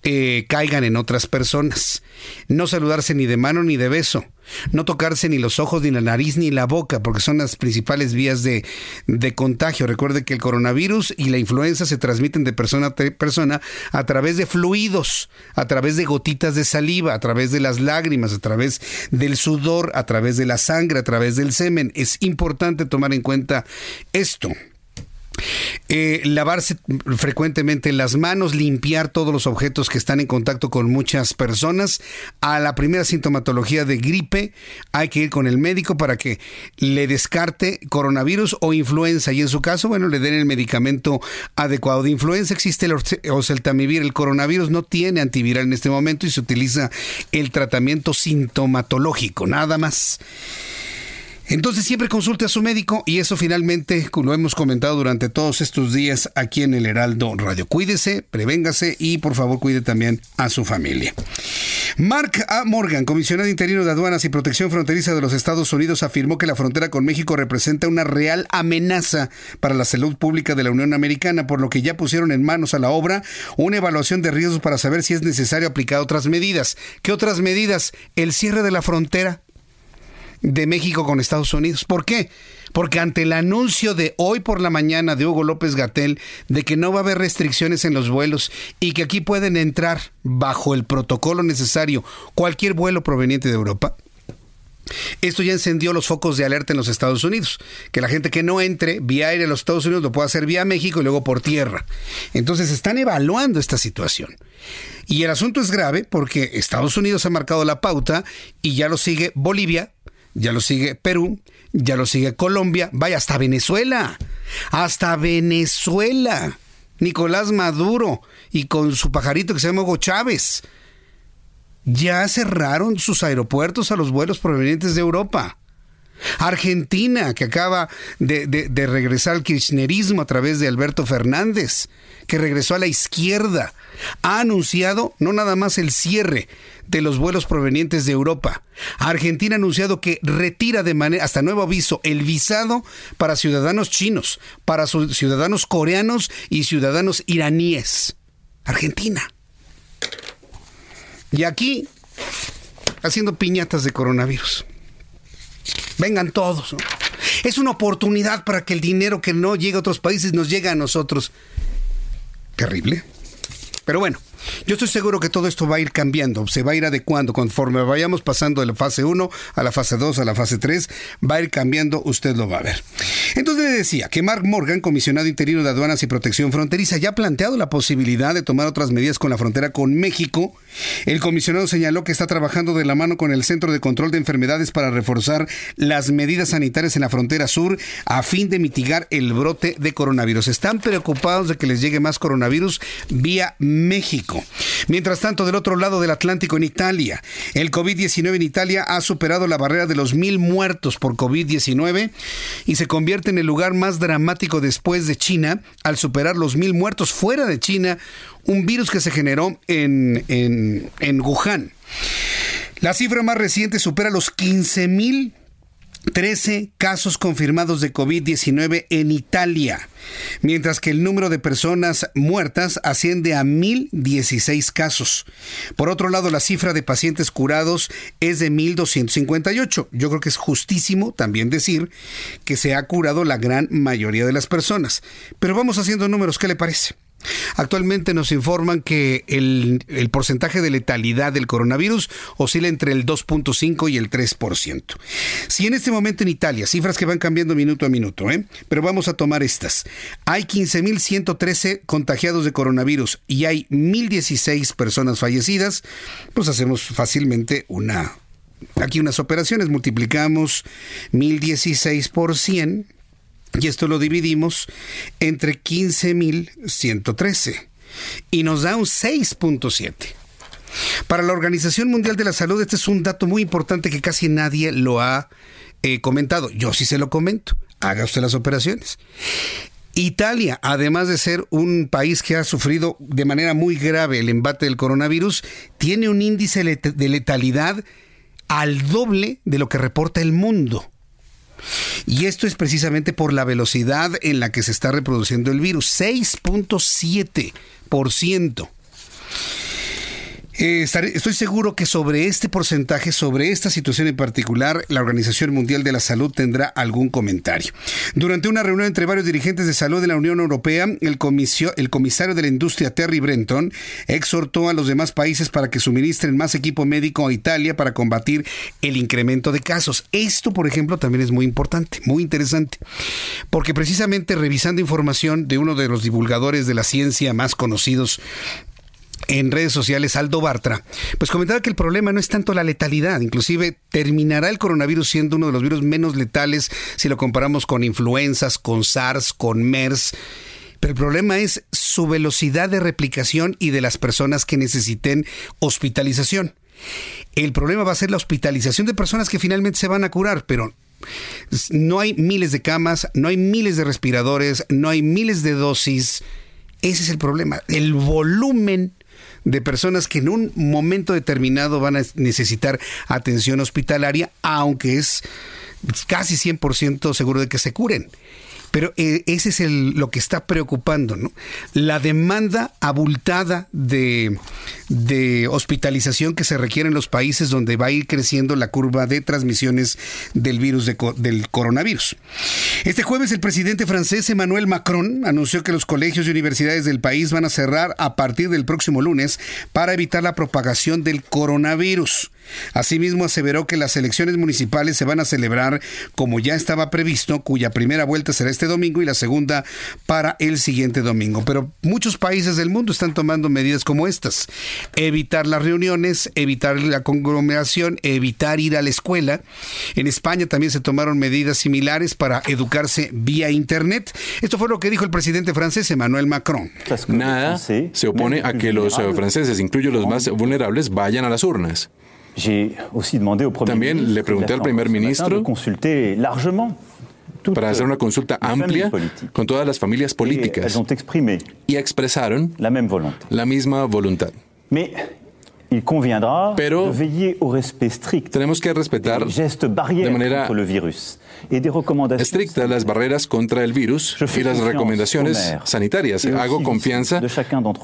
A: eh, caigan en otras personas. No saludarse ni de mano ni de beso. No tocarse ni los ojos, ni la nariz, ni la boca, porque son las principales vías de, de contagio. Recuerde que el coronavirus y la influenza se transmiten de persona a persona a través de fluidos, a través de gotitas de saliva, a través de las lágrimas, a través del sudor, a través de la sangre, a través del semen. Es importante tomar en cuenta esto. Eh, lavarse frecuentemente las manos, limpiar todos los objetos que están en contacto con muchas personas. A la primera sintomatología de gripe hay que ir con el médico para que le descarte coronavirus o influenza y en su caso, bueno, le den el medicamento adecuado de influenza. Existe el oseltamivir, el coronavirus no tiene antiviral en este momento y se utiliza el tratamiento sintomatológico, nada más. Entonces siempre consulte a su médico y eso finalmente lo hemos comentado durante todos estos días aquí en el Heraldo Radio. Cuídese, prevéngase y por favor cuide también a su familia. Mark A. Morgan, comisionado interino de aduanas y protección fronteriza de los Estados Unidos, afirmó que la frontera con México representa una real amenaza para la salud pública de la Unión Americana, por lo que ya pusieron en manos a la obra una evaluación de riesgos para saber si es necesario aplicar otras medidas. ¿Qué otras medidas? El cierre de la frontera de México con Estados Unidos. ¿Por qué? Porque ante el anuncio de hoy por la mañana de Hugo López Gatel de que no va a haber restricciones en los vuelos y que aquí pueden entrar bajo el protocolo necesario cualquier vuelo proveniente de Europa, esto ya encendió los focos de alerta en los Estados Unidos, que la gente que no entre vía aire a los Estados Unidos lo pueda hacer vía México y luego por tierra. Entonces están evaluando esta situación. Y el asunto es grave porque Estados Unidos ha marcado la pauta y ya lo sigue Bolivia, ya lo sigue Perú, ya lo sigue Colombia, vaya, hasta Venezuela, hasta Venezuela. Nicolás Maduro y con su pajarito que se llama Hugo Chávez. Ya cerraron sus aeropuertos a los vuelos provenientes de Europa. Argentina, que acaba de, de, regresar al kirchnerismo a través de Alberto Fernández, que regresó a la izquierda, ha anunciado no nada más el cierre de los vuelos provenientes de Europa. Argentina ha anunciado que retira de manera, hasta nuevo aviso, el visado para ciudadanos chinos, para ciudadanos coreanos y ciudadanos iraníes. Argentina. Y aquí, haciendo piñatas de coronavirus. Vengan todos. Es una oportunidad para que el dinero que no llega a otros países nos llegue a nosotros. Terrible. Pero bueno, yo estoy seguro que todo esto va a ir cambiando, se va a ir adecuando conforme vayamos pasando de la fase 1 a la fase 2, a la fase 3, va a ir cambiando, usted lo va a ver. Entonces decía que Mark Morgan, comisionado interino de aduanas y protección fronteriza, ya ha planteado la posibilidad de tomar otras medidas con la frontera con México. El comisionado señaló que está trabajando de la mano con el Centro de Control de Enfermedades para reforzar las medidas sanitarias en la frontera sur a fin de mitigar el brote de coronavirus. Están preocupados de que les llegue más coronavirus vía México. Mientras tanto, del otro lado del Atlántico, en Italia, el COVID-19 en Italia ha superado la barrera de los mil muertos por COVID-19 y se convierte en el lugar más dramático después de China al superar los mil muertos fuera de China, un virus que se generó en, en, en Wuhan. La cifra más reciente supera los 15 mil 13 casos confirmados de COVID-19 en Italia, mientras que el número de personas muertas asciende a 1.016 casos. Por otro lado, la cifra de pacientes curados es de 1.258. Yo creo que es justísimo también decir que se ha curado la gran mayoría de las personas. Pero vamos haciendo números, ¿qué le parece? Actualmente nos informan que el, porcentaje de letalidad del coronavirus oscila entre el 2.5 y el 3%. Si en este momento en Italia, cifras que van cambiando minuto a minuto, ¿eh? pero vamos a tomar estas. Hay 15.113 contagiados de coronavirus y hay 1.016 personas fallecidas, pues hacemos fácilmente una... Aquí unas operaciones, multiplicamos 1.016 por 100 y esto lo dividimos entre 15.113 y nos da un 6.7. Para la Organización Mundial de la Salud, este es un dato muy importante que casi nadie lo ha eh, comentado. Yo sí se lo comento. Haga usted las operaciones. Italia, además de ser un país que ha sufrido de manera muy grave el embate del coronavirus, tiene un índice de letalidad al doble de lo que reporta el mundo. Y esto es precisamente por la velocidad en la que se está reproduciendo el virus, 6.7%. Eh, estoy seguro que sobre este porcentaje, sobre esta situación en particular, la Organización Mundial de la Salud tendrá algún comentario. Durante una reunión entre varios dirigentes de salud de la Unión Europea, el, el comisario de la industria Terry Brenton exhortó a los demás países para que suministren más equipo médico a Italia para combatir el incremento de casos. Esto, por ejemplo, también es muy importante, muy interesante, porque precisamente revisando información de uno de los divulgadores de la ciencia más conocidos en redes sociales Aldo Bartra, pues comentaba que el problema no es tanto la letalidad, inclusive terminará el coronavirus siendo uno de los virus menos letales si lo comparamos con influenzas, con SARS, con MERS. Pero el problema es su velocidad de replicación y de las personas que necesiten hospitalización. El problema va a ser la hospitalización de personas que finalmente se van a curar, pero no hay miles de camas, no hay miles de respiradores, no hay miles de dosis. Ese es el problema. El volumen de personas que en un momento determinado van a necesitar atención hospitalaria, aunque es casi 100% seguro de que se curen. Pero eh, ese es el, lo que está preocupando. La demanda abultada de, de hospitalización que se requiere en los países donde va a ir creciendo la curva de transmisiones del virus del coronavirus. Este jueves el presidente francés Emmanuel Macron anunció que los colegios y universidades del país van a cerrar a partir del próximo lunes para evitar la propagación del coronavirus. Asimismo, aseveró que las elecciones municipales se van a celebrar como ya estaba previsto, cuya primera vuelta será este domingo y la segunda para el siguiente domingo. Pero muchos países del mundo están tomando medidas como estas. Evitar las reuniones, evitar la conglomeración, evitar ir a la escuela. En España también se tomaron medidas similares para educarse vía Internet. Esto fue lo que dijo el presidente francés Emmanuel Macron.
K: Nada se opone a que los eh, franceses, incluyo los más vulnerables, vayan a las urnas. También le pregunté al primer ministro para hacer una consulta amplia con todas las familias políticas. y expresaron la misma voluntad. Pero tenemos que respetar de manera estricta las barreras contra el virus y las recomendaciones sanitarias. Hago confianza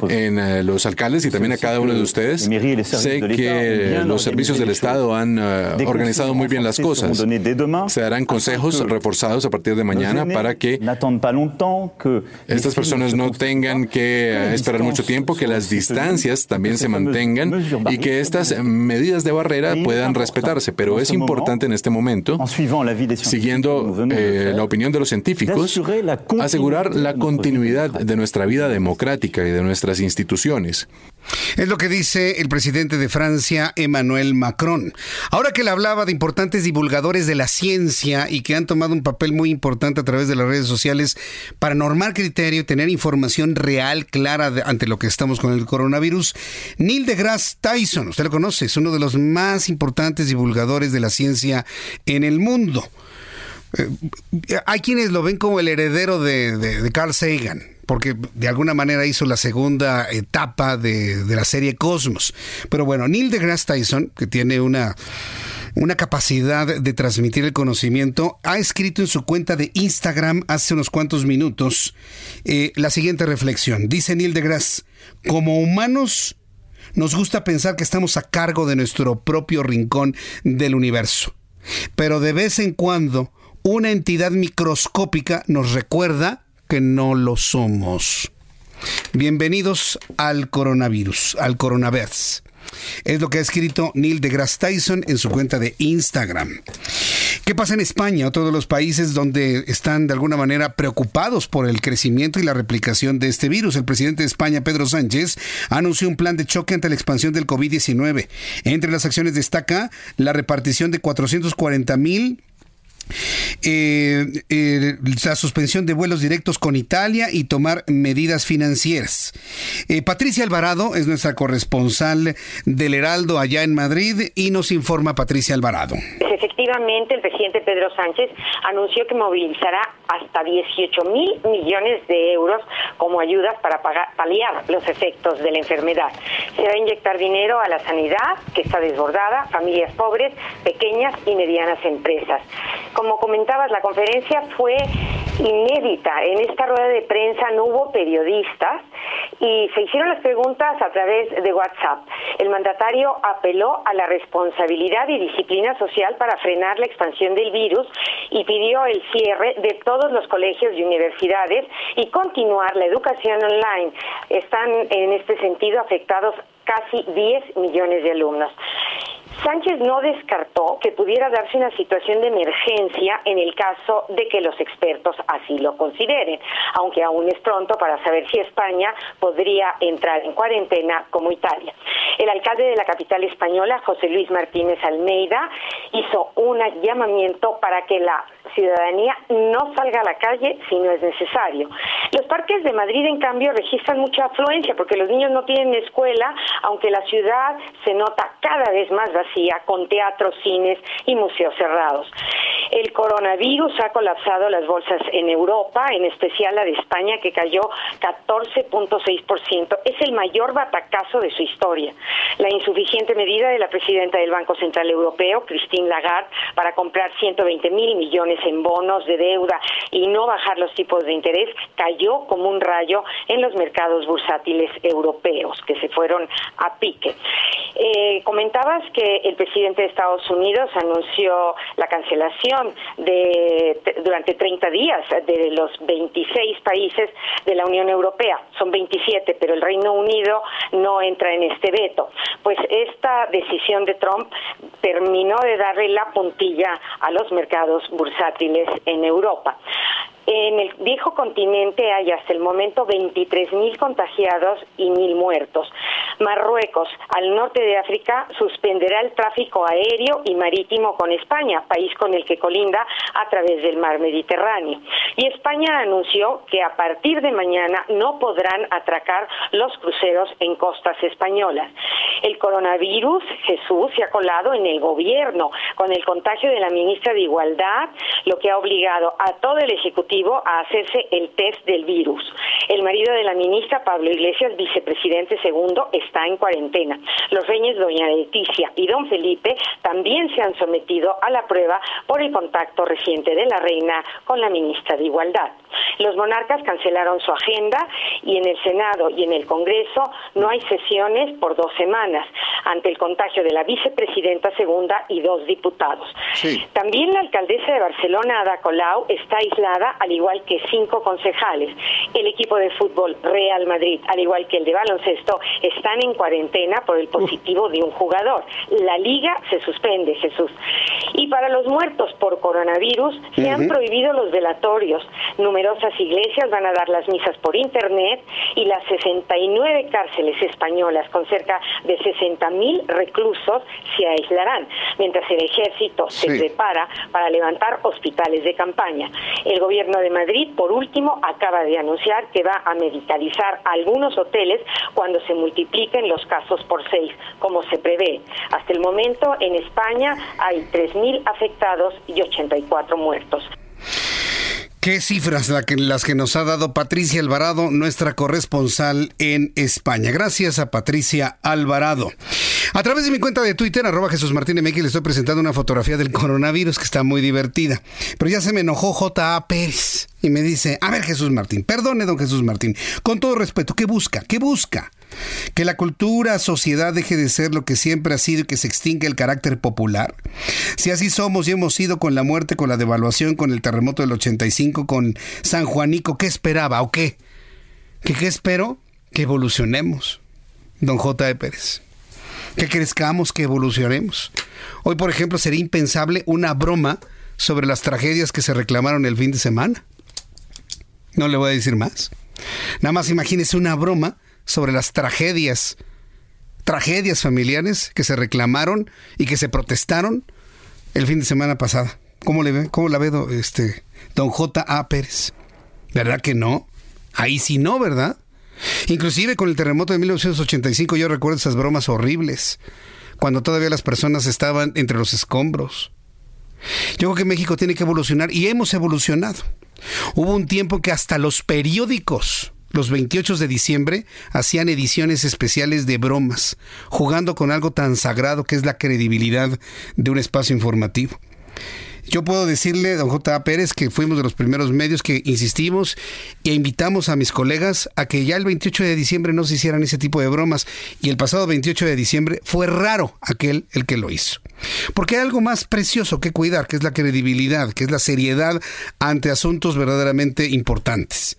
K: en eh, los alcaldes y también a cada uno de ustedes. Sé que los servicios del Estado han eh, organizado muy bien las cosas. Se darán consejos reforzados a partir de mañana para que estas personas no tengan que eh, esperar mucho tiempo, que las distancias también se mantengan y que estas medidas de barrera puedan respetarse. Pero es importante en este momento, siguiendo eh, la opinión de los científicos, asegurar la continuidad de nuestra vida democrática y de nuestras instituciones.
A: Es lo que dice el presidente de Francia, Emmanuel Macron. Ahora que le hablaba de importantes divulgadores de la ciencia y que han tomado un papel muy importante a través de las redes sociales para normar criterio y tener información real, clara ante lo que estamos con el coronavirus, Neil deGrasse Tyson, usted lo conoce, es uno de los más importantes divulgadores de la ciencia en el mundo. Eh, hay quienes lo ven como el heredero de, Carl Sagan, porque de alguna manera hizo la segunda etapa de, de, la serie Cosmos. Pero bueno, Neil deGrasse Tyson, que tiene una, una capacidad de transmitir el conocimiento, ha escrito en su cuenta de Instagram hace unos cuantos minutos eh, la siguiente reflexión. Dice Neil deGrasse, como humanos nos gusta pensar que estamos a cargo de nuestro propio rincón del universo, pero de vez en cuando una entidad microscópica nos recuerda que no lo somos. Bienvenidos al coronavirus, al coronavirus. Es lo que ha escrito Neil deGrasse Tyson en su cuenta de Instagram. ¿Qué pasa en España, otro de los países donde están de alguna manera preocupados por el crecimiento y la replicación de este virus? El presidente de España, Pedro Sánchez, anunció un plan de choque ante la expansión del COVID-19. Entre las acciones destaca la repartición de 440 mil eh, eh, la suspensión de vuelos directos con Italia y tomar medidas financieras. Eh, Patricia Alvarado es nuestra corresponsal del Heraldo allá en Madrid y nos informa Patricia Alvarado.
L: Efectivamente, el presidente Pedro Sánchez anunció que movilizará hasta 18 mil millones de euros como ayudas para paliar los efectos de la enfermedad. Se va a inyectar dinero a la sanidad, que está desbordada, familias pobres, pequeñas y medianas empresas. Como comentabas, la conferencia fue inédita. En esta rueda de prensa no hubo periodistas y se hicieron las preguntas a través de WhatsApp. El mandatario apeló a la responsabilidad y disciplina social para frenar la expansión del virus y pidió el cierre de todos los colegios y universidades y continuar la educación online. Están en este sentido afectados casi 10 millones de alumnos. Sánchez no descartó que pudiera darse una situación de emergencia en el caso de que los expertos así lo consideren, aunque aún es pronto para saber si España podría entrar en cuarentena como Italia. El alcalde de la capital española, José Luis Martínez Almeida, hizo un llamamiento para que la ciudadanía no salga a la calle si no es necesario. Los parques de Madrid, en cambio, registran mucha afluencia porque los niños no tienen escuela, aunque la ciudad se nota cada vez más vacía con teatros, cines y museos cerrados. El coronavirus ha colapsado las bolsas en Europa, en especial la de España, que cayó 14.6%. Es el mayor batacazo de su historia. La insuficiente medida de la presidenta del Banco Central Europeo, Christine Lagarde, para comprar 120 mil millones en bonos de deuda y no bajar los tipos de interés, cayó como un rayo en los mercados bursátiles europeos, que se fueron a pique. Eh, comentabas que el presidente de Estados Unidos anunció la cancelación de durante 30 días de los 26 países de la Unión Europea. Son 27, pero el Reino Unido no entra en este veto. Pues esta decisión de Trump terminó de darle la puntilla a los mercados bursátiles en Europa. En el viejo continente hay hasta el momento 23.000 contagiados y 1.000 muertos. Marruecos, al norte de África, suspenderá el tráfico aéreo y marítimo con España, país con el que colinda a través del mar Mediterráneo. Y España anunció que a partir de mañana no podrán atracar los cruceros en costas españolas. El coronavirus, Jesús, se ha colado en el gobierno con el contagio de la ministra de Igualdad, lo que ha obligado a todo el Ejecutivo a hacerse el test del virus. El marido de la ministra, Pablo Iglesias, vicepresidente segundo, es está en cuarentena. Los reyes doña Leticia y don Felipe también se han sometido a la prueba por el contacto reciente de la reina con la ministra de Igualdad. Los monarcas cancelaron su agenda y en el Senado y en el Congreso no hay sesiones por dos semanas ante el contagio de la vicepresidenta segunda y dos diputados. También la alcaldesa de Barcelona, Ada Colau, está aislada, al igual que cinco concejales. El equipo de fútbol Real Madrid, al igual que el de baloncesto, están en cuarentena por el positivo de un jugador. La liga se suspende, Jesús. Y para los muertos por coronavirus, se han prohibido los velatorios. Numerosas iglesias van a dar las misas por internet y las 69 cárceles españolas con cerca de 60 mil reclusos se aislarán, mientras el ejército se prepara para levantar hospitales de campaña. El gobierno de Madrid, por último, acaba de anunciar que va a medicalizar algunos hoteles cuando se multipliquen los casos por seis, como se prevé. Hasta el momento, en España hay 3.000 afectados y 84 muertos.
A: Qué cifras las que nos ha dado Patricia Alvarado, nuestra corresponsal en España. Gracias a Patricia Alvarado. A través de mi cuenta de Twitter, arroba Jesús Martín le estoy presentando una fotografía del coronavirus que está muy divertida. Pero ya se me enojó J.A. Pérez y me dice, a ver Jesús Martín, perdone don Jesús Martín, con todo respeto, ¿qué busca? ¿Qué busca? Que la cultura, sociedad deje de ser lo que siempre ha sido y que se extinga el carácter popular. Si así somos y hemos sido con la muerte, con la devaluación, con el terremoto del 85, con San Juanico, ¿qué esperaba o qué? ¿Qué, espero? Que evolucionemos, don J. E. Pérez. Que crezcamos, que evolucionemos. Hoy, por ejemplo, sería impensable una broma sobre las tragedias que se reclamaron el fin de semana. No le voy a decir más. Nada más imagínese una broma sobre las tragedias, tragedias familiares que se reclamaron y que se protestaron el fin de semana pasada. ¿Cómo, le ve, cómo la ve este, don J. A. Pérez? ¿Verdad que no? Ahí sí no, ¿verdad? Inclusive con el terremoto de 1985 yo recuerdo esas bromas horribles, cuando todavía las personas estaban entre los escombros. Yo creo que México tiene que evolucionar y hemos evolucionado. Hubo un tiempo que hasta los periódicos los 28 de diciembre hacían ediciones especiales de bromas, jugando con algo tan sagrado que es la credibilidad de un espacio informativo. Yo puedo decirle, don J. Pérez, que fuimos de los primeros medios que insistimos e invitamos a mis colegas a que ya el 28 de diciembre no se hicieran ese tipo de bromas. Y el pasado 28 de diciembre fue raro aquel el que lo hizo. Porque hay algo más precioso que cuidar, que es la credibilidad, que es la seriedad ante asuntos verdaderamente importantes.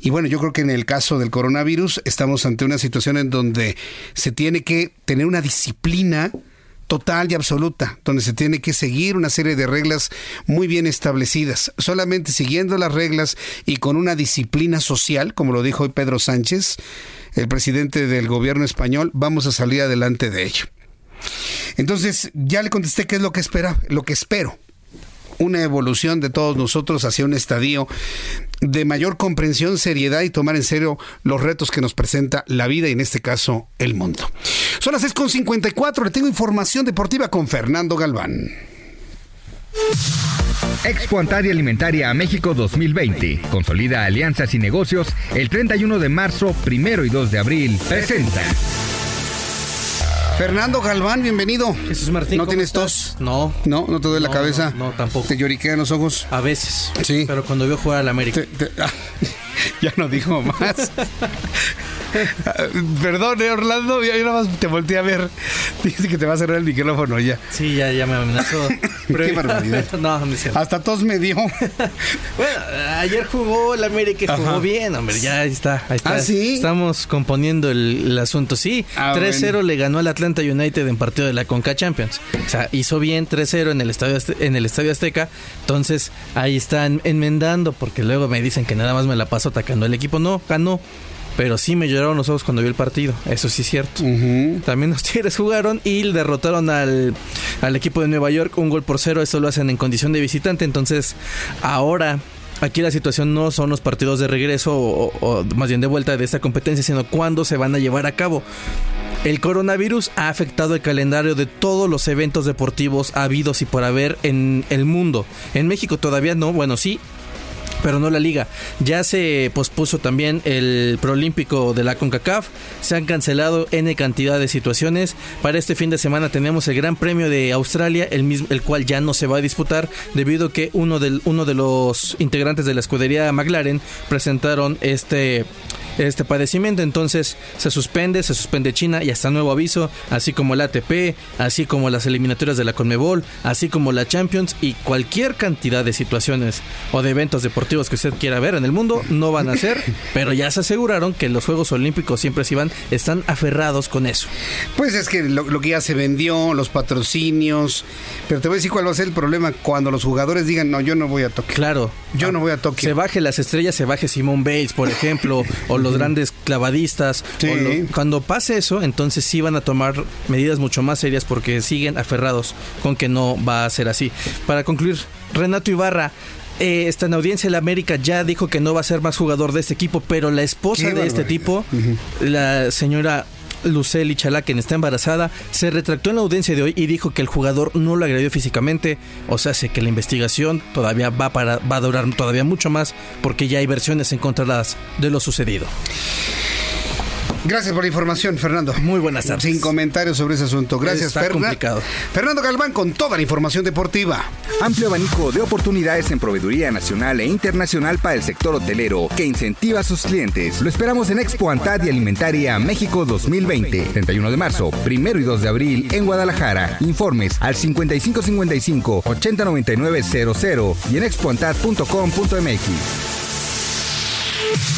A: Y bueno, yo creo que en el caso del coronavirus estamos ante una situación en donde se tiene que tener una disciplina total y absoluta, donde se tiene que seguir una serie de reglas muy bien establecidas. Solamente siguiendo las reglas y con una disciplina social, como lo dijo hoy Pedro Sánchez, el presidente del gobierno español, vamos a salir adelante de ello. Entonces, ya le contesté qué es lo que espera, lo que espero una evolución de todos nosotros hacia un estadio de mayor comprensión, seriedad y tomar en serio los retos que nos presenta la vida y en este caso el mundo. Son las 6.54, le tengo información deportiva con Fernando Galván.
M: Expo Antaria Alimentaria a México 2020. Consolida alianzas y negocios el 31 de marzo, primero y 2 de abril. Presenta.
A: Fernando Galván, bienvenido.
N: Jesús Martín.
A: ¿No tienes tos?
N: No.
A: ¿No? ¿No te duele la cabeza?
N: No, tampoco.
A: ¿Te lloriquean los ojos?
N: A veces.
A: Sí.
N: Pero cuando veo jugar al América.
A: Ah, [laughs] [laughs] ya no dijo más. Perdón, eh, Orlando, yo nada más te volteé a ver. Dice que te va a cerrar el micrófono ya.
N: Sí, ya, ya me amenazó. [laughs]
A: Qué barbaridad. [laughs]
N: no, me
A: Hasta tos me dio.
N: bueno, ayer jugó el América y jugó bien, hombre. Ya está, ahí está.
A: ¿Ah, sí?
N: Estamos componiendo el, asunto. Sí, 3-0 ah, le ganó al Atlanta United en partido de la Conca Champions. O sea, hizo bien 3-0 en el estadio en el Estadio Azteca. Entonces, ahí están enmendando porque luego me dicen que nada más me la paso atacando el equipo. No, ganó pero sí me lloraron los ojos cuando vi el partido. Eso sí es cierto. También los [laughs] Tigres jugaron y derrotaron al, equipo de Nueva York un gol por cero. Eso lo hacen en condición de visitante. Entonces, ahora aquí la situación no son los partidos de regreso o, más bien de vuelta de esta competencia, sino cuándo se van a llevar a cabo. El coronavirus ha afectado el calendario de todos los eventos deportivos habidos y por haber en el mundo. En México todavía no, bueno, sí, pero no la liga. Ya se pospuso también el proolímpico de la CONCACAF, se han cancelado N cantidad de situaciones. Para este fin de semana tenemos el Gran Premio de Australia, el, mismo, el cual ya no se va a disputar debido a que uno, del, uno de los integrantes de la escudería McLaren presentaron este este padecimiento. Entonces se suspende, se suspende China y hasta nuevo aviso, así como el ATP, así como las eliminatorias de la Conmebol, así como la Champions y cualquier cantidad de situaciones o de eventos deportivos que usted quiera ver en el mundo no van a ser, [laughs] pero ya se aseguraron que los Juegos Olímpicos siempre se van, están aferrados con eso.
A: Pues es que lo, que ya se vendió, los patrocinios, pero te voy a decir cuál va a ser el problema cuando los jugadores digan, no, yo no voy a Tokio.
N: Claro.
A: Yo no voy a Tokio.
N: Se baje las estrellas, se baje Simón Bales, por ejemplo, o los [laughs] grandes clavadistas. cuando pase eso, entonces sí van a tomar medidas mucho más serias porque siguen aferrados con que no va a ser así. Para concluir, Renato Ibarra, eh, está en audiencia, la América ya dijo que no va a ser más jugador de este equipo, pero la esposa de este tipo, la señora Luceli Chalá, quien está embarazada, se retractó en la audiencia de hoy y dijo que el jugador no lo agredió físicamente. O sea, sé que la investigación todavía va, para, va a durar todavía mucho más porque ya hay versiones encontradas de lo sucedido.
A: Gracias por la información, Fernando.
N: Muy buenas tardes.
A: Sin comentarios sobre ese asunto. Gracias,
N: Fernando.
A: Fernando Galván con toda la información deportiva.
M: Amplio abanico de oportunidades en proveeduría nacional e internacional para el sector hotelero que incentiva a sus clientes. Lo esperamos en Expo Antad y Alimentaria México 2020. 31 de marzo, 1 y 2 de abril en Guadalajara. Informes al 5555 809900 y en expoantad.com.mx.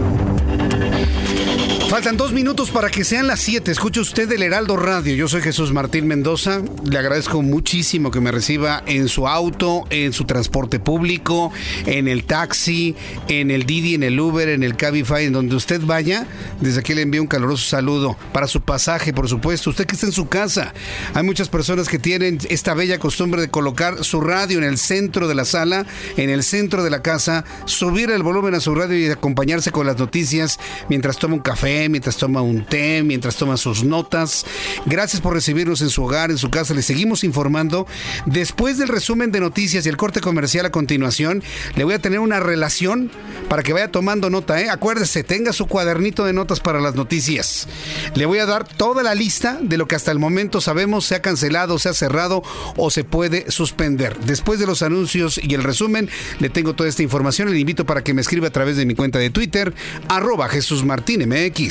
A: Faltan dos minutos para que sean las siete. Escuche usted el Heraldo Radio. Yo soy Jesús Martín Mendoza. Le agradezco muchísimo que me reciba en su auto, en su transporte público, en el taxi, en el Didi, en el Uber, en el Cabify, en donde usted vaya. Desde aquí le envío un caluroso saludo para su pasaje, por supuesto. Usted que está en su casa. Hay muchas personas que tienen esta bella costumbre de colocar su radio en el centro de la sala, en el centro de la casa, subir el volumen a su radio y acompañarse con las noticias mientras toma un café mientras toma un té, mientras toma sus notas. Gracias por recibirnos en su hogar, en su casa. Le seguimos informando. Después del resumen de noticias y el corte comercial a continuación, le voy a tener una relación para que vaya tomando nota. ¿eh? Acuérdese, tenga su cuadernito de notas para las noticias. Le voy a dar toda la lista de lo que hasta el momento sabemos se ha cancelado, se ha cerrado o se puede suspender. Después de los anuncios y el resumen, le tengo toda esta información. Le invito para que me escriba a través de mi cuenta de Twitter, arroba Jesús Martín MX.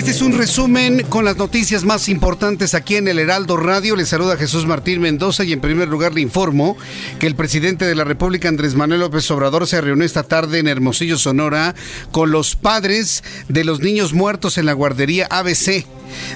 A: Este es un resumen con las noticias más importantes aquí en el Heraldo Radio. Le saluda Jesús Martín Mendoza y en primer lugar le informo que el presidente de la República, Andrés Manuel López Obrador, se reunió esta tarde en Hermosillo, Sonora, con los padres de los niños muertos en la guardería ABC.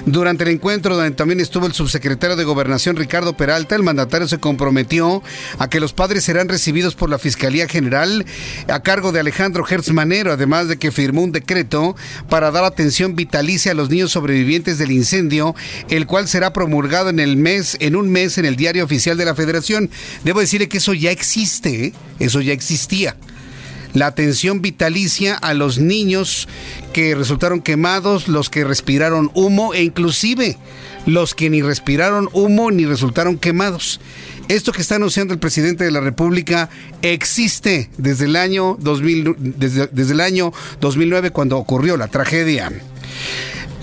A: Durante el encuentro donde también estuvo el subsecretario de Gobernación Ricardo Peralta, el mandatario se comprometió a que los padres serán recibidos por la Fiscalía General a cargo de Alejandro Hertz Manero, además de que firmó un decreto para dar atención vitalicia a los niños sobrevivientes del incendio, el cual será promulgado en el mes, en un mes en el diario oficial de la Federación. Debo decirle que eso ya existe, ¿eh? eso ya existía la atención vitalicia a los niños que resultaron quemados, los que respiraron humo e inclusive los que ni respiraron humo ni resultaron quemados. Esto que está anunciando el presidente de la República existe desde el año 2000, desde, desde el año 2009 cuando ocurrió la tragedia.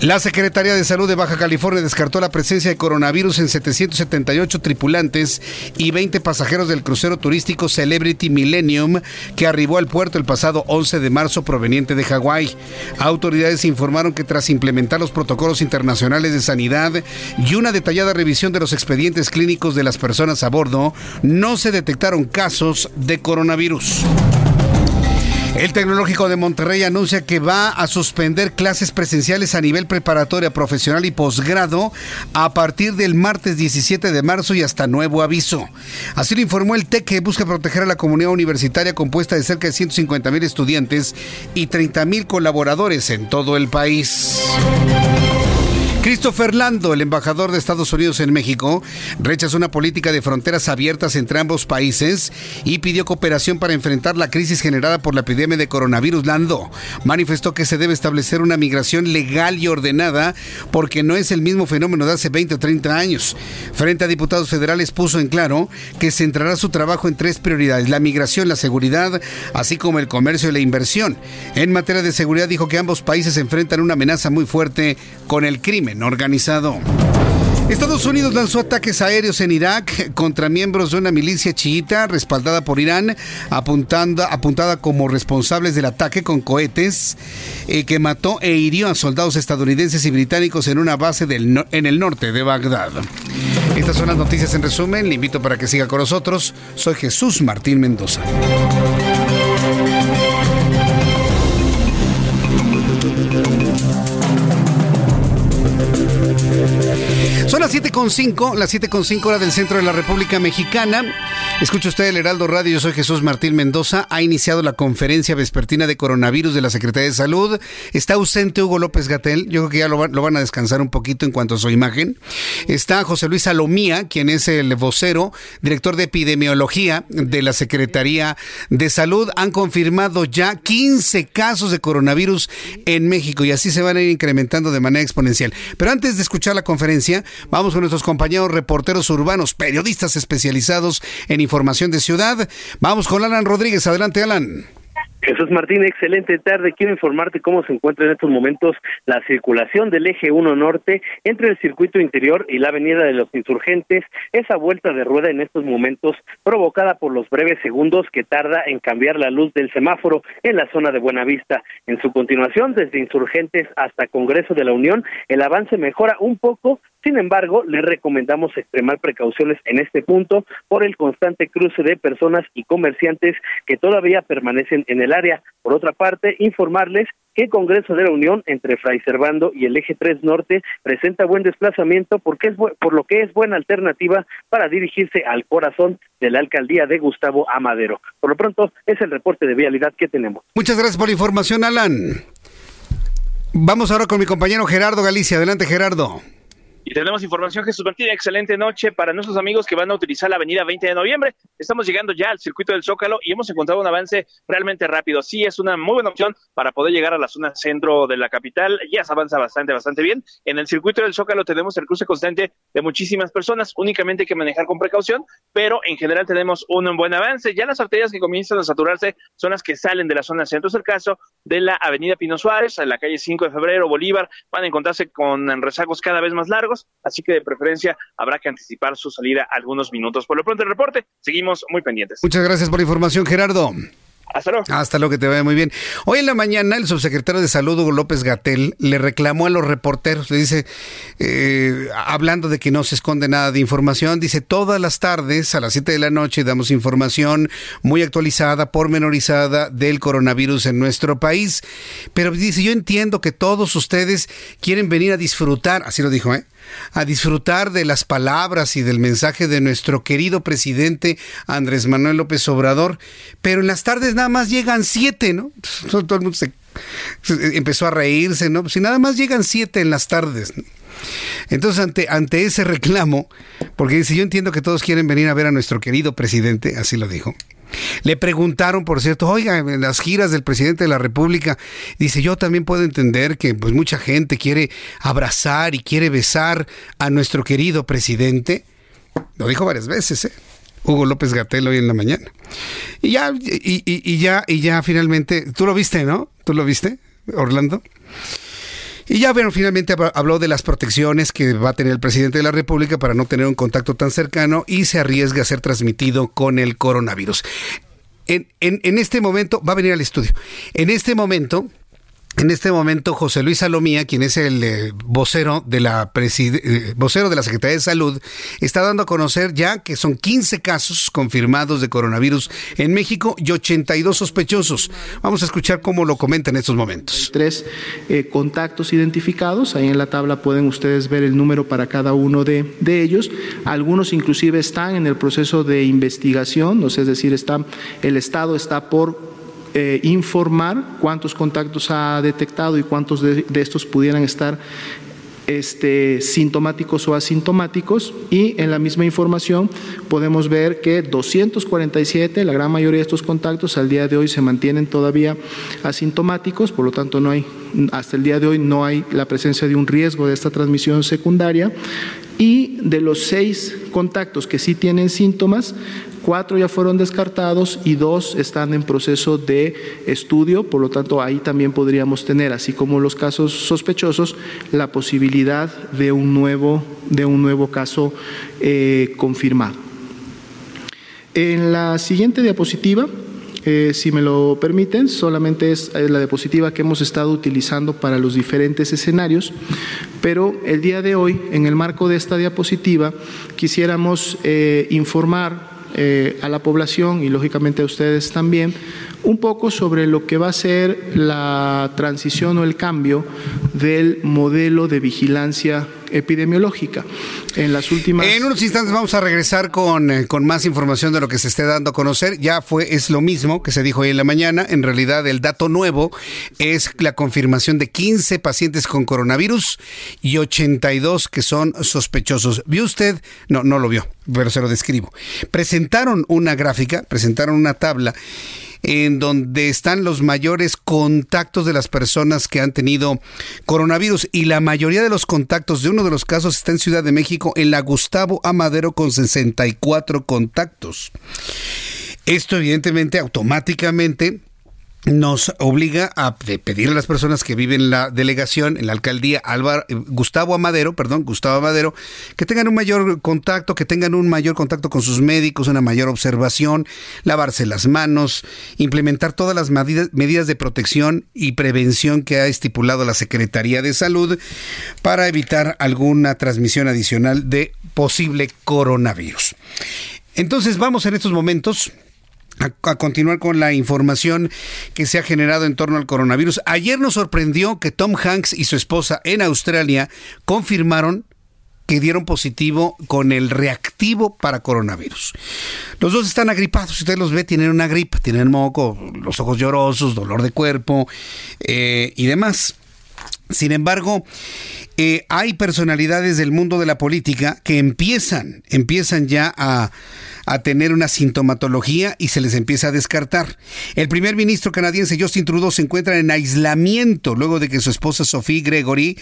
A: La Secretaría de Salud de Baja California descartó la presencia de coronavirus en 778 tripulantes y 20 pasajeros del crucero turístico Celebrity Millennium que arribó al puerto el pasado 11 de marzo proveniente de Hawái. Autoridades informaron que tras implementar los protocolos internacionales de sanidad y una detallada revisión de los expedientes clínicos de las personas a bordo, no se detectaron casos de coronavirus. El Tecnológico de Monterrey anuncia que va a suspender clases presenciales a nivel preparatoria profesional y posgrado a partir del martes 17 de marzo y hasta nuevo aviso. Así lo informó el TEC que busca proteger a la comunidad universitaria compuesta de cerca de 150 mil estudiantes y 30 mil colaboradores en todo el país. Christopher Lando, el embajador de Estados Unidos en México, rechazó una política de fronteras abiertas entre ambos países y pidió cooperación para enfrentar la crisis generada por la epidemia de coronavirus. Lando manifestó que se debe establecer una migración legal y ordenada porque no es el mismo fenómeno de hace 20 o 30 años. Frente a diputados federales puso en claro que centrará su trabajo en tres prioridades, la migración, la seguridad, así como el comercio y la inversión. En materia de seguridad dijo que ambos países enfrentan una amenaza muy fuerte con el crimen organizado. Estados Unidos lanzó ataques aéreos en Irak contra miembros de una milicia chiita respaldada por Irán, apuntada como responsables del ataque con cohetes eh, que mató e hirió a soldados estadounidenses y británicos en una base en el norte de Bagdad. Estas son las noticias en resumen. Le invito para que siga con nosotros. Soy Jesús Martín Mendoza. 7.5, las 7.5 hora del centro de la República Mexicana. Escucha usted el Heraldo Radio, yo soy Jesús Martín Mendoza. Ha iniciado la conferencia vespertina de coronavirus de la Secretaría de Salud. Está ausente Hugo López Gatel, yo creo que ya lo, van a descansar un poquito en cuanto a su imagen. Está José Luis Salomía, quien es el vocero, director de epidemiología de la Secretaría de Salud. Han confirmado ya 15 casos de coronavirus en México y así se van a ir incrementando de manera exponencial. Pero antes de escuchar la conferencia, vamos con nuestros compañeros reporteros urbanos, periodistas especializados en información de ciudad. Vamos con Alan Rodríguez. Adelante, Alan.
E: Jesús Martín, excelente tarde. Quiero informarte cómo se encuentra en estos momentos la circulación del eje 1 norte entre el circuito interior y la avenida de los insurgentes. Esa vuelta de rueda en estos momentos provocada por los breves segundos que tarda en cambiar la luz del semáforo en la zona de Buenavista. En su continuación, desde insurgentes hasta Congreso de la Unión, el avance mejora un poco, sin embargo, le recomendamos extremar precauciones en este punto por el constante cruce de personas y comerciantes que todavía permanecen en el área. Por otra parte, informarles que Congreso de la Unión entre Fray Servando y el Eje 3 Norte presenta buen desplazamiento porque es por lo que es buena alternativa para dirigirse al corazón de la alcaldía de Gustavo Amadero. Por lo pronto, es el reporte de vialidad que tenemos.
A: Muchas gracias por la información, Alan. Vamos ahora con mi compañero Gerardo Galicia. Adelante, Gerardo.
F: Y tenemos información, Jesús Martín, excelente noche para nuestros amigos que van a utilizar la avenida 20 de noviembre. Estamos llegando ya al circuito del Zócalo y hemos encontrado un avance realmente rápido. Sí, es una muy buena opción para poder llegar a la zona centro de la capital. Ya se avanza bastante, bastante bien. En el circuito del Zócalo tenemos el cruce constante de muchísimas personas. Únicamente hay que manejar con precaución, pero en general tenemos un buen avance. Ya las arterias que comienzan a saturarse son las que salen de la zona centro. Es el caso de la avenida Pino Suárez, en la calle 5 de febrero, Bolívar. Van a encontrarse con rezagos cada vez más largos así que de preferencia habrá que anticipar su salida algunos minutos. Por lo pronto el reporte, seguimos muy pendientes.
A: Muchas gracias por la información, Gerardo.
F: Hasta luego.
A: Hasta luego, que te vaya muy bien. Hoy en la mañana, el subsecretario de Salud, Hugo López Gatel, le reclamó a los reporteros, le dice, eh, hablando de que no se esconde nada de información, dice, todas las tardes a las 7 de la noche damos información muy actualizada, pormenorizada del coronavirus en nuestro país. Pero dice, yo entiendo que todos ustedes quieren venir a disfrutar, así lo dijo, ¿eh? a disfrutar de las palabras y del mensaje de nuestro querido presidente Andrés Manuel López Obrador, pero en las tardes nada más llegan siete, ¿no? [laughs] Todo el mundo se, empezó a reírse, ¿no? Si nada más llegan siete en las tardes. Entonces, ante, ante ese reclamo, porque dice, yo entiendo que todos quieren venir a ver a nuestro querido presidente, así lo dijo, le preguntaron, por cierto, oiga, en las giras del presidente de la República, dice, yo también puedo entender que pues mucha gente quiere abrazar y quiere besar a nuestro querido presidente. Lo dijo varias veces, ¿eh? Hugo López Gatel hoy en la mañana. Y ya, y, y ya, y ya finalmente, tú lo viste, ¿no? ¿Tú lo viste, Orlando? Y ya, bueno, finalmente habló de las protecciones que va a tener el presidente de la República para no tener un contacto tan cercano y se arriesga a ser transmitido con el coronavirus. En, en este momento, va a venir al estudio. En este momento, en este momento, José Luis Salomía, quien es el eh, vocero, de la eh, vocero de la Secretaría de Salud, está dando a conocer ya que son 15 casos confirmados de coronavirus en México y 82 sospechosos. Vamos a escuchar cómo lo comenta en estos momentos.
O: Tres eh, contactos identificados. Ahí en la tabla pueden ustedes ver el número para cada uno de, de ellos. Algunos inclusive están en el proceso de investigación, es decir, está, el Estado está por eh, informar cuántos contactos ha detectado y cuántos de, de estos pudieran estar este, sintomáticos o asintomáticos. Y en la misma información podemos ver que 247, la gran mayoría de estos contactos al día de hoy se mantienen todavía asintomáticos, por lo tanto no hay, hasta el día de hoy no hay la presencia de un riesgo de esta transmisión secundaria. Y de los seis contactos que sí tienen síntomas, cuatro ya fueron descartados y dos están en proceso de estudio, por lo tanto ahí también podríamos tener, así como los casos sospechosos, la posibilidad de un nuevo, de un nuevo caso eh, confirmado. En la siguiente diapositiva, eh, si me lo permiten, solamente es la diapositiva que hemos estado utilizando para los diferentes escenarios, pero el día de hoy, en el marco de esta diapositiva, quisiéramos eh, informar eh, a la población y lógicamente a ustedes también un poco sobre lo que va a ser la transición o el cambio del modelo de vigilancia epidemiológica. En las últimas.
A: En unos instantes vamos a regresar con, eh, con, más información de lo que se esté dando a conocer. Ya fue, es lo mismo que se dijo hoy en la mañana. En realidad, el dato nuevo es la confirmación de 15 pacientes con coronavirus y 82 que son sospechosos. ¿Vio usted? No, no lo vio, pero se lo describo. Presentaron una gráfica, presentaron una tabla en donde están los mayores contactos de las personas que han tenido coronavirus y la mayoría de los contactos de uno de los casos está en Ciudad de México, en la Gustavo Amadero con 64 contactos. Esto evidentemente automáticamente nos obliga a pedir a las personas que viven en la delegación, en la alcaldía Álvaro, Gustavo Amadero, perdón, Gustavo Amadero, que tengan un mayor contacto, que tengan un mayor contacto con sus médicos, una mayor observación, lavarse las manos, implementar todas las medidas de protección y prevención que ha estipulado la Secretaría de Salud para evitar alguna transmisión adicional de posible coronavirus. Entonces vamos en estos momentos a, continuar con la información que se ha generado en torno al coronavirus. Ayer nos sorprendió que Tom Hanks y su esposa en Australia confirmaron que dieron positivo con el reactivo para coronavirus. Los dos están agripados, si usted los ve, tienen una gripa, tienen moco, los ojos llorosos, dolor de cuerpo eh, y demás. Sin embargo, eh, hay personalidades del mundo de la política que empiezan, empiezan ya a a tener una sintomatología y se les empieza a descartar. El primer ministro canadiense Justin Trudeau se encuentra en aislamiento luego de que su esposa Sophie Gregory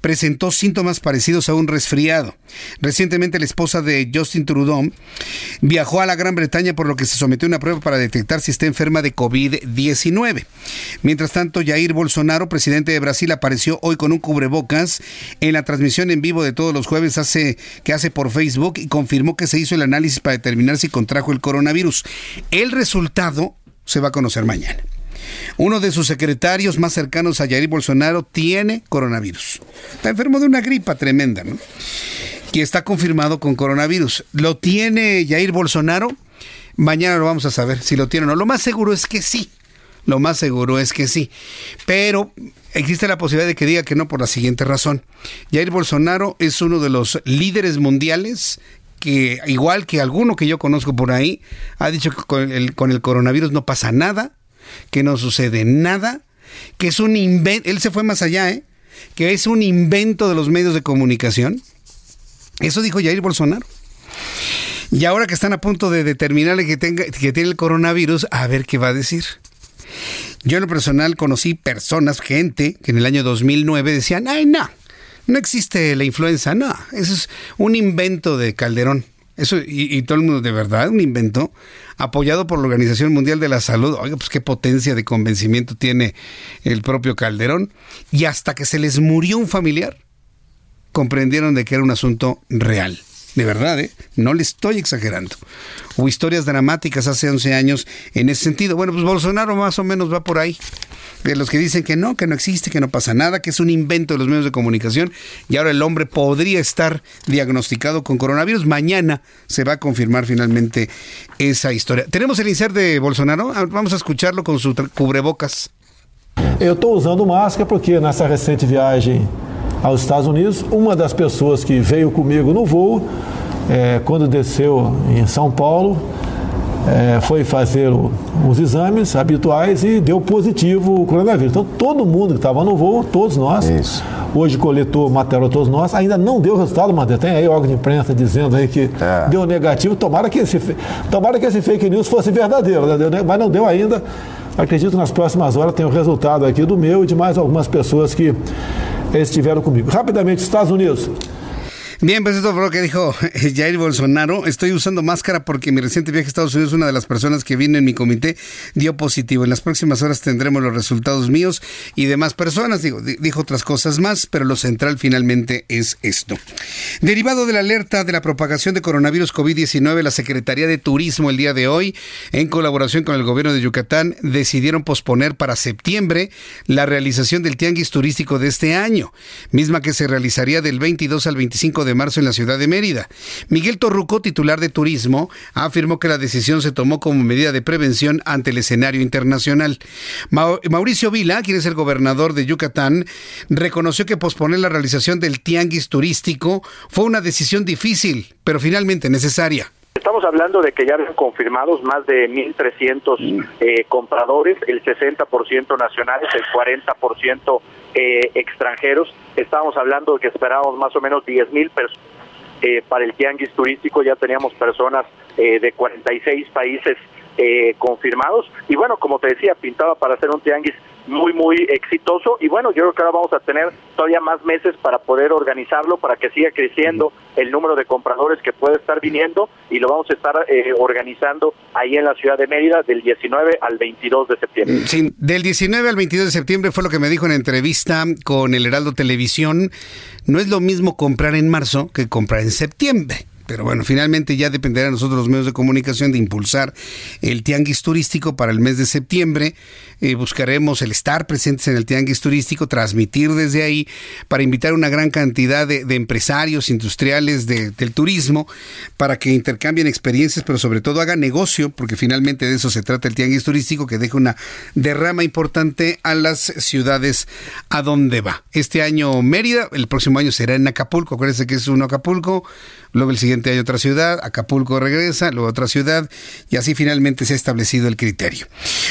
A: presentó síntomas parecidos a un resfriado. Recientemente la esposa de Justin Trudeau viajó a la Gran Bretaña por lo que se sometió a una prueba para detectar si está enferma de COVID-19. Mientras tanto, Jair Bolsonaro, presidente de Brasil, apareció hoy con un cubrebocas en la transmisión en vivo de todos los jueves hace, que hace por Facebook y confirmó que se hizo el análisis para determinar si contrajo el coronavirus. El resultado se va a conocer mañana. Uno de sus secretarios más cercanos a Jair Bolsonaro tiene coronavirus. Está enfermo de una gripa tremenda, ¿no? Y está confirmado con coronavirus. ¿Lo tiene Jair Bolsonaro? Mañana lo vamos a saber si lo tiene o no. Lo más seguro es que sí. Lo más seguro es que sí. Pero existe la posibilidad de que diga que no por la siguiente razón. Jair Bolsonaro es uno de los líderes mundiales que, igual que alguno que yo conozco por ahí, ha dicho que con el, con el coronavirus no pasa nada, que no sucede nada, que es un invento, él se fue más allá, ¿eh? que es un invento de los medios de comunicación. Eso dijo Jair Bolsonaro. Y ahora que están a punto de determinarle que, tenga, que tiene el coronavirus, a ver qué va a decir. Yo en lo personal conocí personas, gente, que en el año 2009 decían, ay, no, no existe la influenza, no, eso es un invento de Calderón. Eso, y, todo el mundo, de verdad, un invento, apoyado por la Organización Mundial de la Salud. Oiga, pues qué potencia de convencimiento tiene el propio Calderón. Y hasta que se les murió un familiar, comprendieron de que era un asunto real. De verdad, ¿eh? no le estoy exagerando. Hubo historias dramáticas hace 11 años en ese sentido. Bueno, pues Bolsonaro más o menos va por ahí de los que dicen que no, que no existe, que no pasa nada, que es un invento de los medios de comunicación y ahora el hombre podría estar diagnosticado con coronavirus. Mañana se va a confirmar finalmente esa historia. Tenemos el insert de Bolsonaro, vamos a escucharlo con su cubrebocas.
P: Eu estou usando máscara porque nessa recente viagem aos Estados Unidos, uma das pessoas que veio comigo no voo, é, quando desceu em São Paulo, é, foi fazer o, os exames habituais e deu positivo o coronavírus. Então, todo mundo que estava no voo, todos nós, Isso. hoje coletou material todos nós, ainda não deu resultado, mas tem aí órgão de imprensa dizendo aí que é. deu negativo. Tomara que, esse, tomara que esse fake news fosse verdadeiro, né? mas não deu ainda. Acredito que nas próximas horas tem o resultado aqui do meu e de mais algumas pessoas que estiveram comigo. Rapidamente, Estados Unidos.
A: Bien, pues esto fue lo que dijo Jair Bolsonaro. Estoy usando máscara porque mi reciente viaje a Estados Unidos, una de las personas que vino en mi comité, dio positivo. En las próximas horas tendremos los resultados míos y demás personas. Digo, dijo otras cosas más, pero lo central finalmente es esto. Derivado de la alerta de la propagación de coronavirus COVID-19, la Secretaría de Turismo el día de hoy, en colaboración con el gobierno de Yucatán, decidieron posponer para septiembre la realización del tianguis turístico de este año, misma que se realizaría del 22 al 25 de de marzo en la ciudad de Mérida. Miguel Torruco, titular de Turismo, afirmó que la decisión se tomó como medida de prevención ante el escenario internacional. Mauricio Vila, quien es el gobernador de Yucatán, reconoció que posponer la realización del tianguis turístico fue una decisión difícil, pero finalmente necesaria.
E: Estamos hablando de que ya han confirmados más de 1.300 eh, compradores, el 60% nacionales, el 40% eh, extranjeros. Estábamos hablando de que esperábamos más o menos 10.000 personas eh, para el tianguis turístico, ya teníamos personas eh, de 46 países eh, confirmados. Y bueno, como te decía, pintaba para hacer un tianguis muy, muy exitoso. Y bueno, yo creo que ahora vamos a tener todavía más meses para poder organizarlo, para que siga creciendo el número de compradores que puede estar viniendo y lo vamos a estar eh, organizando ahí en la ciudad de Mérida del 19 al 22 de septiembre.
A: Sí, del 19 al 22 de septiembre fue lo que me dijo en entrevista con el Heraldo Televisión. No es lo mismo comprar en marzo que comprar en septiembre. Pero bueno, finalmente ya dependerá de nosotros los medios de comunicación de impulsar el tianguis turístico para el mes de septiembre. Eh, buscaremos el estar presentes en el tianguis turístico, transmitir desde ahí para invitar una gran cantidad de, empresarios industriales del turismo para que intercambien experiencias, pero sobre todo hagan negocio, porque finalmente de eso se trata el tianguis turístico, que deja una derrama importante a las ciudades a donde va. Este año Mérida, el próximo año será en Acapulco, acuérdense que es un Acapulco, luego el siguiente año otra ciudad, Acapulco regresa, luego otra ciudad, y así finalmente se ha establecido el criterio.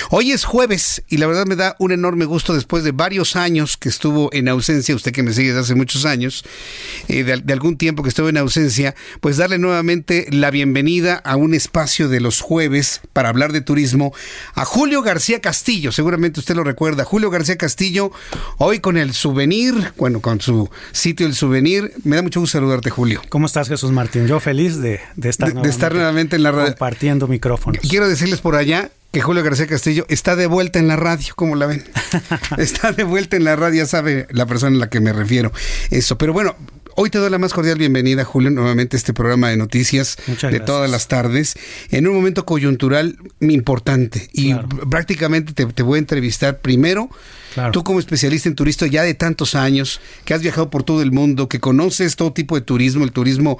A: Hoy es jueves y la verdad me da un enorme gusto después de varios años que estuvo en ausencia, usted que me sigue desde hace muchos años, eh, de, algún tiempo que estuvo en ausencia, pues darle nuevamente la bienvenida a un espacio de los jueves para hablar de turismo a Julio García Castillo, seguramente usted lo recuerda, Julio García Castillo, hoy con el souvenir, bueno, con su sitio El Souvenir, me da mucho gusto saludarte Julio.
Q: ¿Cómo estás Jesús Martín? Yo feliz de, estar,
A: de estar nuevamente en la radio.
Q: Compartiendo micrófonos.
A: Quiero decirles por allá que Julio García Castillo está de vuelta en la radio, como la ven. [laughs] está de vuelta en la radio, ya sabe la persona a la que me refiero. Eso, pero bueno, Hoy te doy la más cordial bienvenida, Julio, nuevamente a este programa de noticias de todas las tardes, en un momento coyuntural importante. Y prácticamente te, te, voy a entrevistar primero Tú como especialista en turismo ya de tantos años, que has viajado por todo el mundo, que conoces todo tipo de turismo, el turismo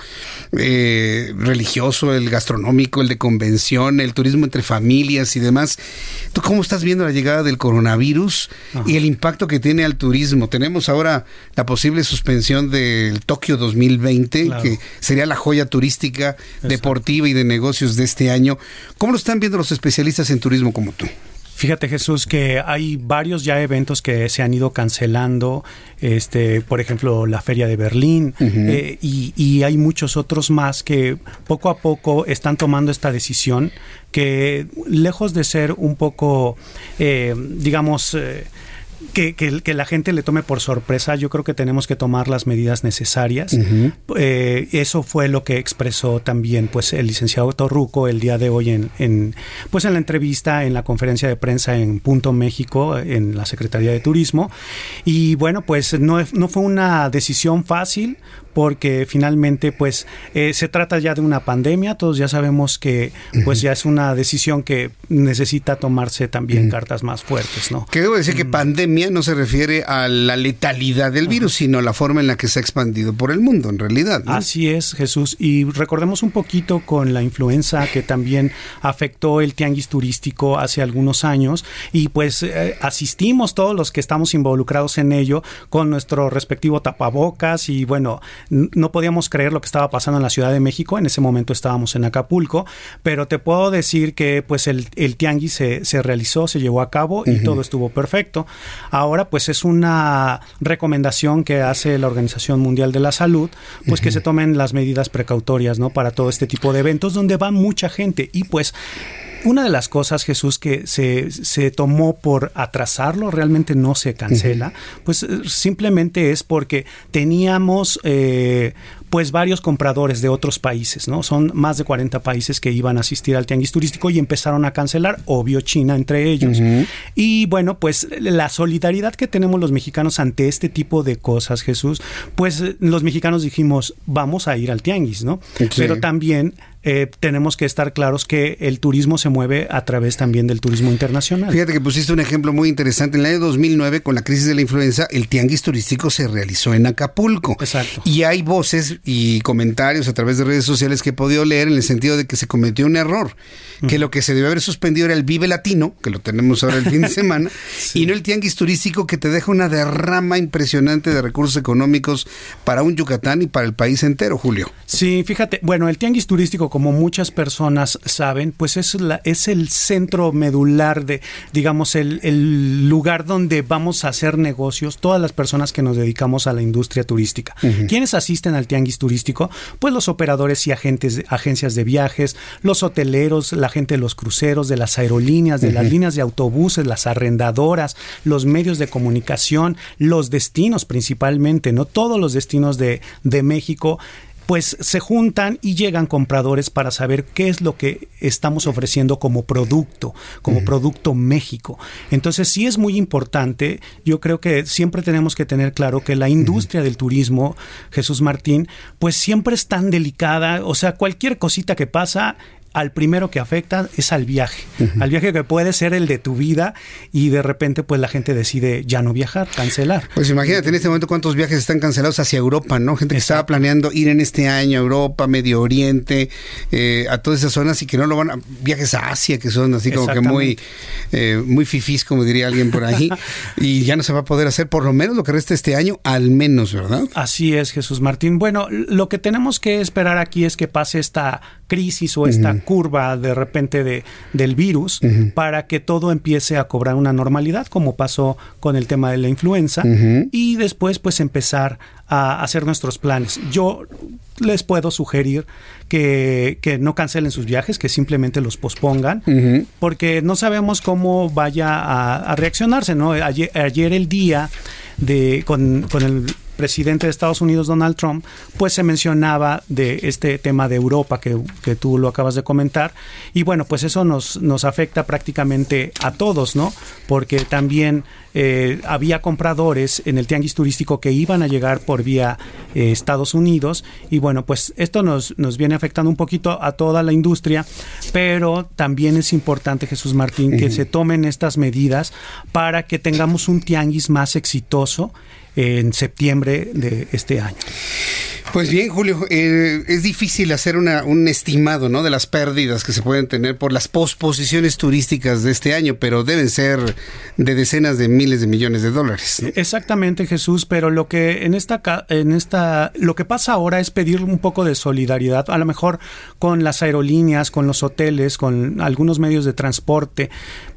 A: eh, religioso, el gastronómico, el de convención, el turismo entre familias y demás. ¿Tú cómo estás viendo la llegada del coronavirus y el impacto que tiene al turismo? Tenemos ahora la posible suspensión del Tokio 2020, que sería la joya turística, deportiva y de negocios de este año. ¿Cómo lo están viendo los especialistas en turismo como tú?
Q: Fíjate Jesús que hay varios ya eventos que se han ido cancelando, este, por ejemplo la feria de Berlín eh, y, hay muchos otros más que poco a poco están tomando esta decisión que lejos de ser un poco, eh, digamos, eh, que, que, la gente le tome por sorpresa, yo creo que tenemos que tomar las medidas necesarias. Eh, eso fue lo que expresó también pues el licenciado Torruco el día de hoy en, en, pues en la entrevista, en la conferencia de prensa en Punto México, en la Secretaría de Turismo. Y bueno, pues no, no fue una decisión fácil porque finalmente pues eh, se trata ya de una pandemia, todos ya sabemos que pues ya es una decisión que necesita tomarse también cartas más fuertes, ¿no?
A: Que debo decir que pandemia no se refiere a la letalidad del virus, sino a la forma en la que se ha expandido por el mundo, en realidad.
Q: Así es, Jesús, y recordemos un poquito con la influenza que también afectó el tianguis turístico hace algunos años. Y pues eh, asistimos todos los que estamos involucrados en ello con nuestro respectivo tapabocas. Y bueno, no podíamos creer lo que estaba pasando en la Ciudad de México, en ese momento estábamos en Acapulco, pero te puedo decir que pues el, el tianguis se, se, realizó, se llevó a cabo y todo estuvo perfecto. Ahora pues es una recomendación que hace la Organización Mundial de la Salud, pues que se tomen las medidas precautorias, ¿no? Para todo este tipo de eventos donde va mucha gente. Y pues una de las cosas, Jesús, que se, se tomó por atrasarlo, realmente no se cancela, pues simplemente es porque teníamos eh, pues varios compradores de otros países, ¿no? Son más de 40 países que iban a asistir al tianguis turístico y empezaron a cancelar, obvio China entre ellos. Y bueno, pues la solidaridad que tenemos los mexicanos ante este tipo de cosas, Jesús, pues los mexicanos dijimos, vamos a ir al tianguis, ¿no? Pero también eh, tenemos que estar claros que el turismo se mueve a través también del turismo internacional.
A: Fíjate que pusiste un ejemplo muy interesante. En el año 2009, con la crisis de la influenza, el tianguis turístico se realizó en Acapulco.
Q: Exacto.
A: Y hay voces y comentarios a través de redes sociales que he podido leer en el sentido de que se cometió un error, que lo que se debe haber suspendido era el Vive Latino, que lo tenemos ahora el fin de [laughs] semana, y no el tianguis turístico que te deja una derrama impresionante de recursos económicos para un Yucatán y para el país entero, Julio.
Q: Sí, fíjate, bueno, el tianguis turístico como muchas personas saben, pues es, la, es el centro medular de, digamos, el, lugar donde vamos a hacer negocios todas las personas que nos dedicamos a la industria turística. ¿Quiénes asisten al tianguis turístico? Pues los operadores y agentes, agencias de viajes, los hoteleros, la gente de los cruceros, de las aerolíneas, de las líneas de autobuses, las arrendadoras, los medios de comunicación, los destinos principalmente, ¿no? Todos los destinos de, de México pues se juntan y llegan compradores para saber qué es lo que estamos ofreciendo como producto, como producto México. Entonces sí es muy importante, yo creo que siempre tenemos que tener claro que la industria del turismo, Jesús Martín, pues siempre es tan delicada, o sea, cualquier cosita que pasa al primero que afecta es al viaje, al viaje que puede ser el de tu vida y de repente pues la gente decide ya no viajar, cancelar.
A: Pues imagínate en este momento cuántos viajes están cancelados hacia Europa, ¿no? Gente que estaba planeando ir en este año a Europa, Medio Oriente, eh, a todas esas zonas y que no lo van a... Viajes a Asia que son así como que muy, eh, muy fifís, como diría alguien por ahí, [laughs] y ya no se va a poder hacer por lo menos lo que resta este año, al menos, ¿verdad?
Q: Así es, Jesús Martín. Bueno, lo que tenemos que esperar aquí es que pase esta crisis o esta curva de repente de, del virus para que todo empiece a cobrar una normalidad, como pasó con el tema de la influenza, y después pues empezar a hacer nuestros planes. Yo les puedo sugerir que, que no cancelen sus viajes, que simplemente los pospongan, porque no sabemos cómo vaya a, reaccionarse, ¿no? Ayer, ayer, el día de con, con el presidente de Estados Unidos, Donald Trump, pues se mencionaba de este tema de Europa que, que, tú lo acabas de comentar. Y bueno, pues eso nos, nos afecta prácticamente a todos, ¿no? Porque también eh, había compradores en el tianguis turístico que iban a llegar por vía eh, Estados Unidos. Y bueno, pues esto nos, nos viene afectando un poquito a toda la industria, pero también es importante, Jesús Martín, que se tomen estas medidas para que tengamos un tianguis más exitoso en septiembre de este año.
A: Pues bien, Julio, eh, es difícil hacer una, un estimado ¿no? de las pérdidas que se pueden tener por las posposiciones turísticas de este año, pero deben ser de decenas de miles de millones de dólares.
Q: Exactamente, Jesús, pero lo que en esta en esta lo que pasa ahora es pedir un poco de solidaridad, a lo mejor con las aerolíneas, con los hoteles, con algunos medios de transporte,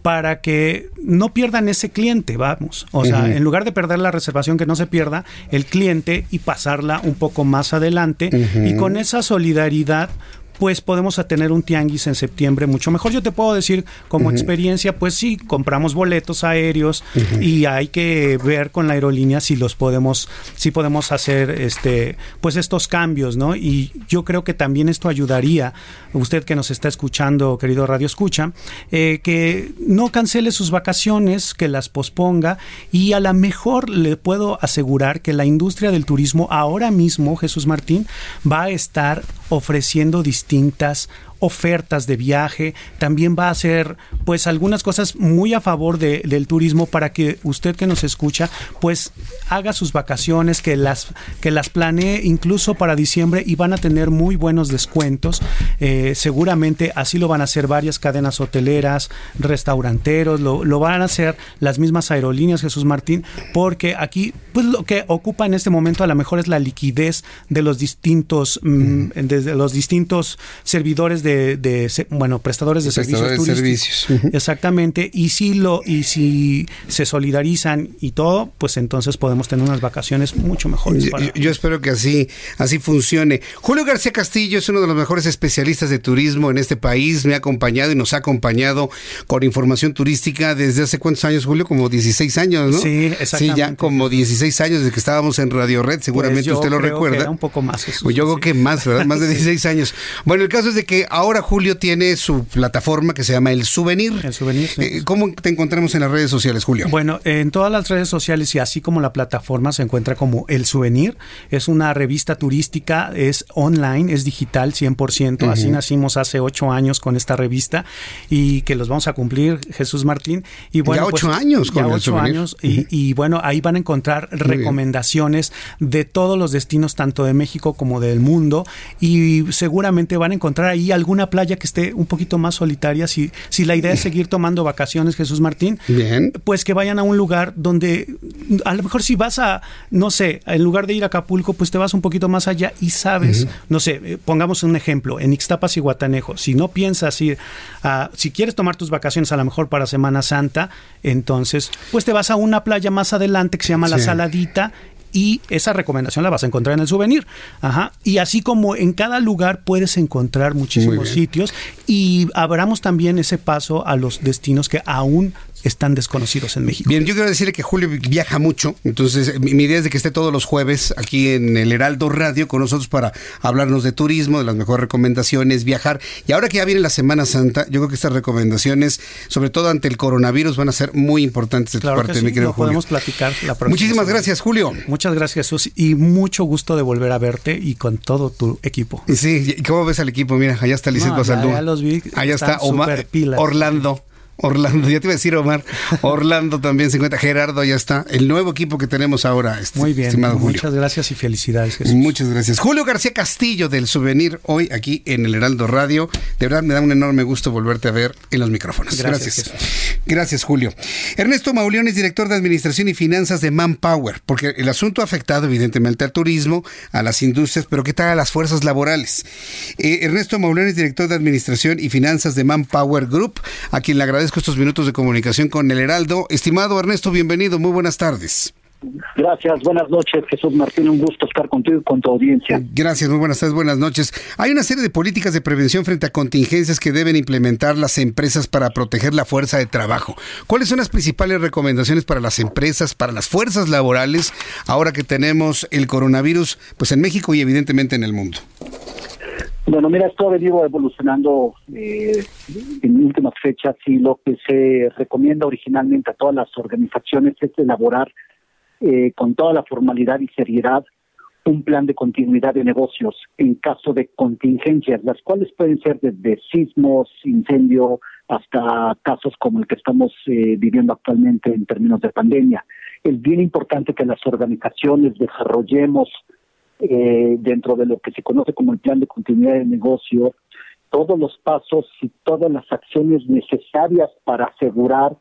Q: para que no pierdan ese cliente, vamos. O sea, en lugar de perder la reservación, que no se pierda el cliente y pasarla un poco más adelante. Y con esa solidaridad pues podemos tener un tianguis en septiembre mucho mejor. Yo te puedo decir como experiencia, pues sí, compramos boletos aéreos y hay que ver con la aerolínea si los podemos, si podemos hacer este, pues estos cambios, ¿no? Y yo creo que también esto ayudaría, usted que nos está escuchando, querido Radio Escucha, eh, que no cancele sus vacaciones, que las posponga y a lo mejor le puedo asegurar que la industria del turismo ahora mismo, Jesús Martín, va a estar ofreciendo distintas ofertas de viaje, también va a hacer pues algunas cosas muy a favor de, del turismo para que usted que nos escucha pues haga sus vacaciones, que las, que las planee incluso para diciembre y van a tener muy buenos descuentos. Eh, seguramente así lo van a hacer varias cadenas hoteleras, restauranteros, lo, lo van a hacer las mismas aerolíneas, Jesús Martín, porque aquí pues lo que ocupa en este momento a lo mejor es la liquidez de los distintos, mm, desde los distintos servidores de de, bueno, prestadores de servicios. servicios. Exactamente. Y si lo, y si se solidarizan y todo, pues entonces podemos tener unas vacaciones mucho mejores.
A: Yo, espero que así, así funcione. Julio García Castillo es uno de los mejores especialistas de turismo en este país. Me ha acompañado y nos ha acompañado con información turística desde hace cuántos años, Julio, como 16 años, ¿no?
Q: Sí, exactamente.
A: Sí, ya como 16 años desde que estábamos en Radio Red, seguramente pues usted lo recuerda.
Q: un poco más.
A: Pues yo creo que más, ¿verdad? Más de [laughs] 16 años. Bueno, el caso es de que Ahora Julio tiene su plataforma que se llama El Souvenir.
Q: El Souvenir.
A: Eh, ¿Cómo te encontramos en las redes sociales, Julio?
Q: Bueno, en todas las redes sociales y así como la plataforma se encuentra como El Souvenir. Es una revista turística, es online, es digital 100%. Así nacimos hace ocho años con esta revista y que los vamos a cumplir, Jesús Martín. Y bueno,
A: ya ocho pues, años
Q: con ya ocho años. y, bueno, ahí van a encontrar recomendaciones de todos los destinos, tanto de México como del mundo. Y seguramente van a encontrar ahí algún alguna playa que esté un poquito más solitaria, si, si la idea es seguir tomando vacaciones, Jesús Martín,
A: Bien.
Q: pues que vayan a un lugar donde a lo mejor si vas a, no sé, en lugar de ir a Acapulco, pues te vas un poquito más allá y sabes, no sé, eh, pongamos un ejemplo, en Ixtapas y Guatanejo, si no piensas ir a, si quieres tomar tus vacaciones a lo mejor para Semana Santa, entonces, pues te vas a una playa más adelante que se llama La Saladita y esa recomendación la vas a encontrar en el souvenir. Ajá. Y así como en cada lugar puedes encontrar muchísimos sitios y abramos también ese paso a los destinos que aún están desconocidos en México.
A: Bien, yo quiero decirle que Julio viaja mucho, entonces mi, idea es de que esté todos los jueves aquí en el Heraldo Radio con nosotros para hablarnos de turismo, de las mejores recomendaciones, viajar. Y ahora que ya viene la Semana Santa, yo creo que estas recomendaciones, sobre todo ante el coronavirus, van a ser muy importantes de tu parte,
Q: sí,
A: mi querido Julio.
Q: podemos platicar la próxima
A: Muchísimas gracias, Julio.
Q: Muchas gracias, Sus, y mucho gusto de volver a verte y con todo tu equipo.
A: Sí, ¿cómo ves al equipo? Mira, allá está Lisette no,
Q: los vi,
A: allá está Omar, Orlando. Orlando, [laughs] ya te iba a decir Omar, Orlando también se encuentra, Gerardo ya está, el nuevo equipo que tenemos ahora, este,
Q: Muy bien,
A: estimado Julio.
Q: muchas gracias y felicidades Jesús.
A: Muchas gracias. Julio García Castillo del Souvenir, hoy aquí en el Heraldo Radio, de verdad me da un enorme gusto volverte a ver en los micrófonos. Gracias. Gracias, Julio. Ernesto Mauleón es director de Administración y Finanzas de Manpower, porque el asunto ha afectado evidentemente al turismo, a las industrias, pero ¿qué tal a las fuerzas laborales? Eh, Ernesto Mauleón es director de Administración y Finanzas de Manpower Group, a quien le agradezco estos minutos de comunicación con el Heraldo. Estimado Ernesto, bienvenido, muy buenas tardes.
R: Gracias, buenas noches, Jesús Martín. Un gusto estar contigo y con tu audiencia.
A: Gracias, muy buenas tardes, buenas noches. Hay una serie de políticas de prevención frente a contingencias que deben implementar las empresas para proteger la fuerza de trabajo. ¿Cuáles son las principales recomendaciones para las empresas, para las fuerzas laborales, ahora que tenemos el coronavirus, pues en México y evidentemente en el mundo?
R: Bueno, mira, esto ha venido evolucionando eh, en últimas fechas y lo que se recomienda originalmente a todas las organizaciones es elaborar eh, con toda la formalidad y seriedad un plan de continuidad de negocios en caso de contingencias, las cuales pueden ser desde sismos, incendio, hasta casos como el que estamos eh, viviendo actualmente en términos de pandemia. Es bien importante que las organizaciones desarrollemos eh, dentro de lo que se conoce como el plan de continuidad de negocio todos los pasos y todas las acciones necesarias para asegurar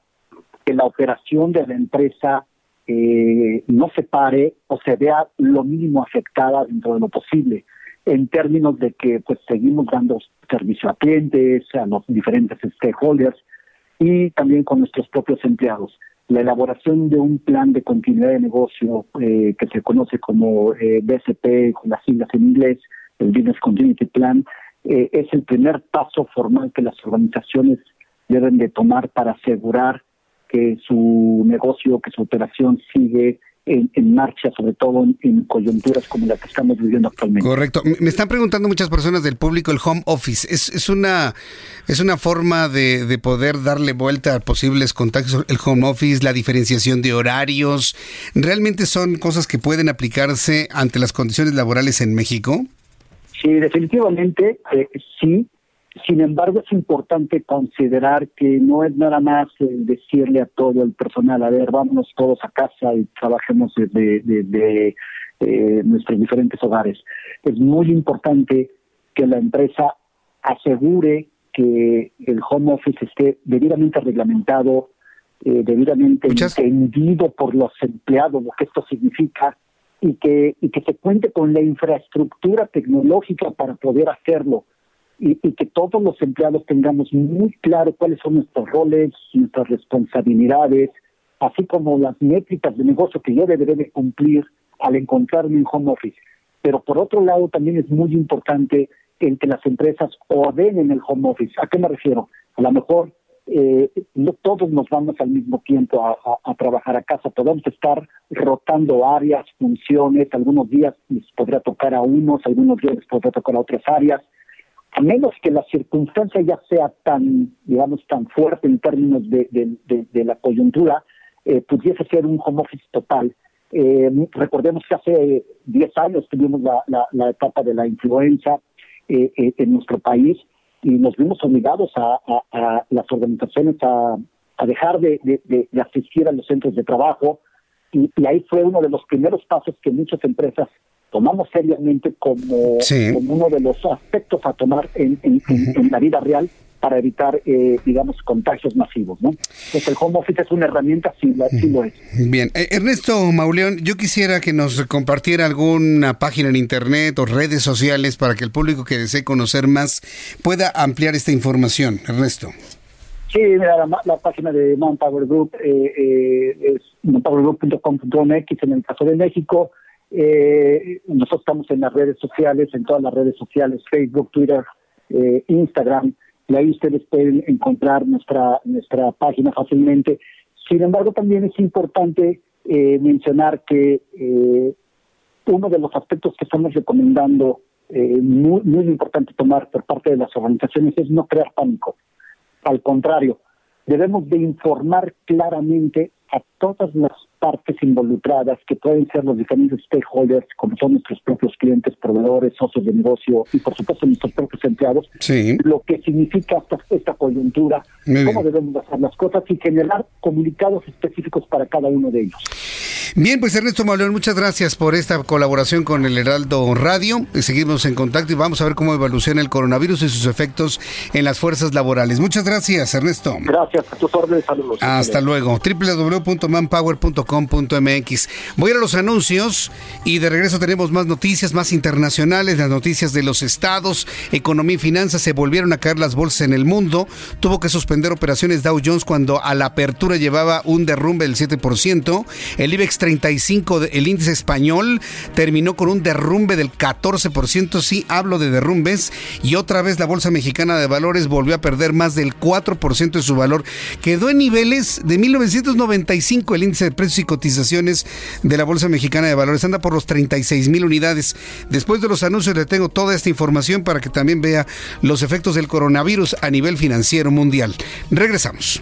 R: que la operación de la empresa eh, no se pare o se vea lo mínimo afectada dentro de lo posible en términos de que pues seguimos dando servicio a clientes, a los diferentes stakeholders y también con nuestros propios empleados. La elaboración de un plan de continuidad de negocio eh, que se conoce como eh, BCP, con las siglas en inglés, el Business Continuity Plan, eh, es el primer paso formal que las organizaciones deben de tomar para asegurar que su negocio, que su operación sigue en, marcha, sobre todo en, coyunturas como la que estamos viviendo actualmente.
A: Correcto. Me están preguntando muchas personas del público el home office. ¿Es, es una es una forma de, de, poder darle vuelta a posibles contactos el home office, la diferenciación de horarios? ¿Realmente son cosas que pueden aplicarse ante las condiciones laborales en México?
R: Sí, definitivamente eh, sí. Sin embargo, es importante considerar que no es nada más decirle a todo el personal, a ver, vámonos todos a casa y trabajemos desde eh, nuestros diferentes hogares. Es muy importante que la empresa asegure que el home office esté debidamente reglamentado, eh, debidamente entendido por los empleados, lo que esto significa, y que, y que se cuente con la infraestructura tecnológica para poder hacerlo y, que todos los empleados tengamos muy claro cuáles son nuestros roles, nuestras responsabilidades, así como las métricas de negocio que yo deberé de cumplir al encontrarme en home office. Pero por otro lado también es muy importante el que las empresas ordenen el home office. ¿A qué me refiero? A lo mejor eh, no todos nos vamos al mismo tiempo a, trabajar a casa, podemos estar rotando áreas, funciones, algunos días les podrá tocar a unos, algunos días les podrá tocar a otras áreas, a menos que la circunstancia ya sea tan, digamos, tan fuerte en términos de, la coyuntura, eh, pudiese ser un home office total. Eh, recordemos que hace 10 años tuvimos la, etapa de la influenza eh, en nuestro país y nos vimos obligados a, las organizaciones a, dejar de, asistir a los centros de trabajo y, ahí fue uno de los primeros pasos que muchas empresas tomamos seriamente como, uno de los aspectos a tomar en, la vida real para evitar, eh, digamos, contagios masivos, ¿no? Entonces el home office es una herramienta, sí, lo es.
A: Bien, eh, Ernesto Mauleón, yo quisiera que nos compartiera alguna página en internet o redes sociales para que el público que desee conocer más pueda ampliar esta información. Ernesto.
R: Sí, mira, la, página de Manpower Group eh, eh, es manpowergroup.com.mx en el caso de México. Eh, nosotros estamos en las redes sociales, en todas las redes sociales, Facebook, Twitter, eh, Instagram, y ahí ustedes pueden encontrar nuestra, nuestra página fácilmente. Sin embargo, también es importante eh, mencionar que eh, uno de los aspectos que estamos recomendando, muy, muy importante tomar por parte de las organizaciones, es no crear pánico. Al contrario, debemos de informar claramente a todas las partes involucradas, que pueden ser los diferentes stakeholders, como son nuestros propios clientes, proveedores, socios de negocio y por supuesto nuestros propios empleados, lo que significa esta, esta coyuntura, cómo debemos hacer las cosas y generar comunicados específicos para cada uno de ellos.
A: Bien, pues Ernesto Mauleón, muchas gracias por esta colaboración con el Heraldo Radio. Seguimos en contacto y vamos a ver cómo evoluciona el coronavirus y sus efectos en las fuerzas laborales. Muchas gracias, Ernesto.
R: Gracias, a tus órdenes, saludos.
A: Hasta luego. www.manpower.com.mx. Voy a los anuncios y de regreso tenemos más noticias, más internacionales, las noticias de los estados, economía y finanzas. Se volvieron a caer las bolsas en el mundo. Tuvo que suspender operaciones Dow Jones cuando a la apertura llevaba un derrumbe del 7%. El IBEX 35, el índice español, terminó con un derrumbe del 14%. Sí, hablo de derrumbes. Y otra vez la Bolsa Mexicana de Valores volvió a perder más del 4% de su valor. Quedó en niveles de 1995 el índice de precios y cotizaciones de la Bolsa Mexicana de Valores. Anda por los 36 mil unidades. Después de los anuncios le tengo toda esta información para que también vea los efectos del coronavirus a nivel financiero mundial. Regresamos.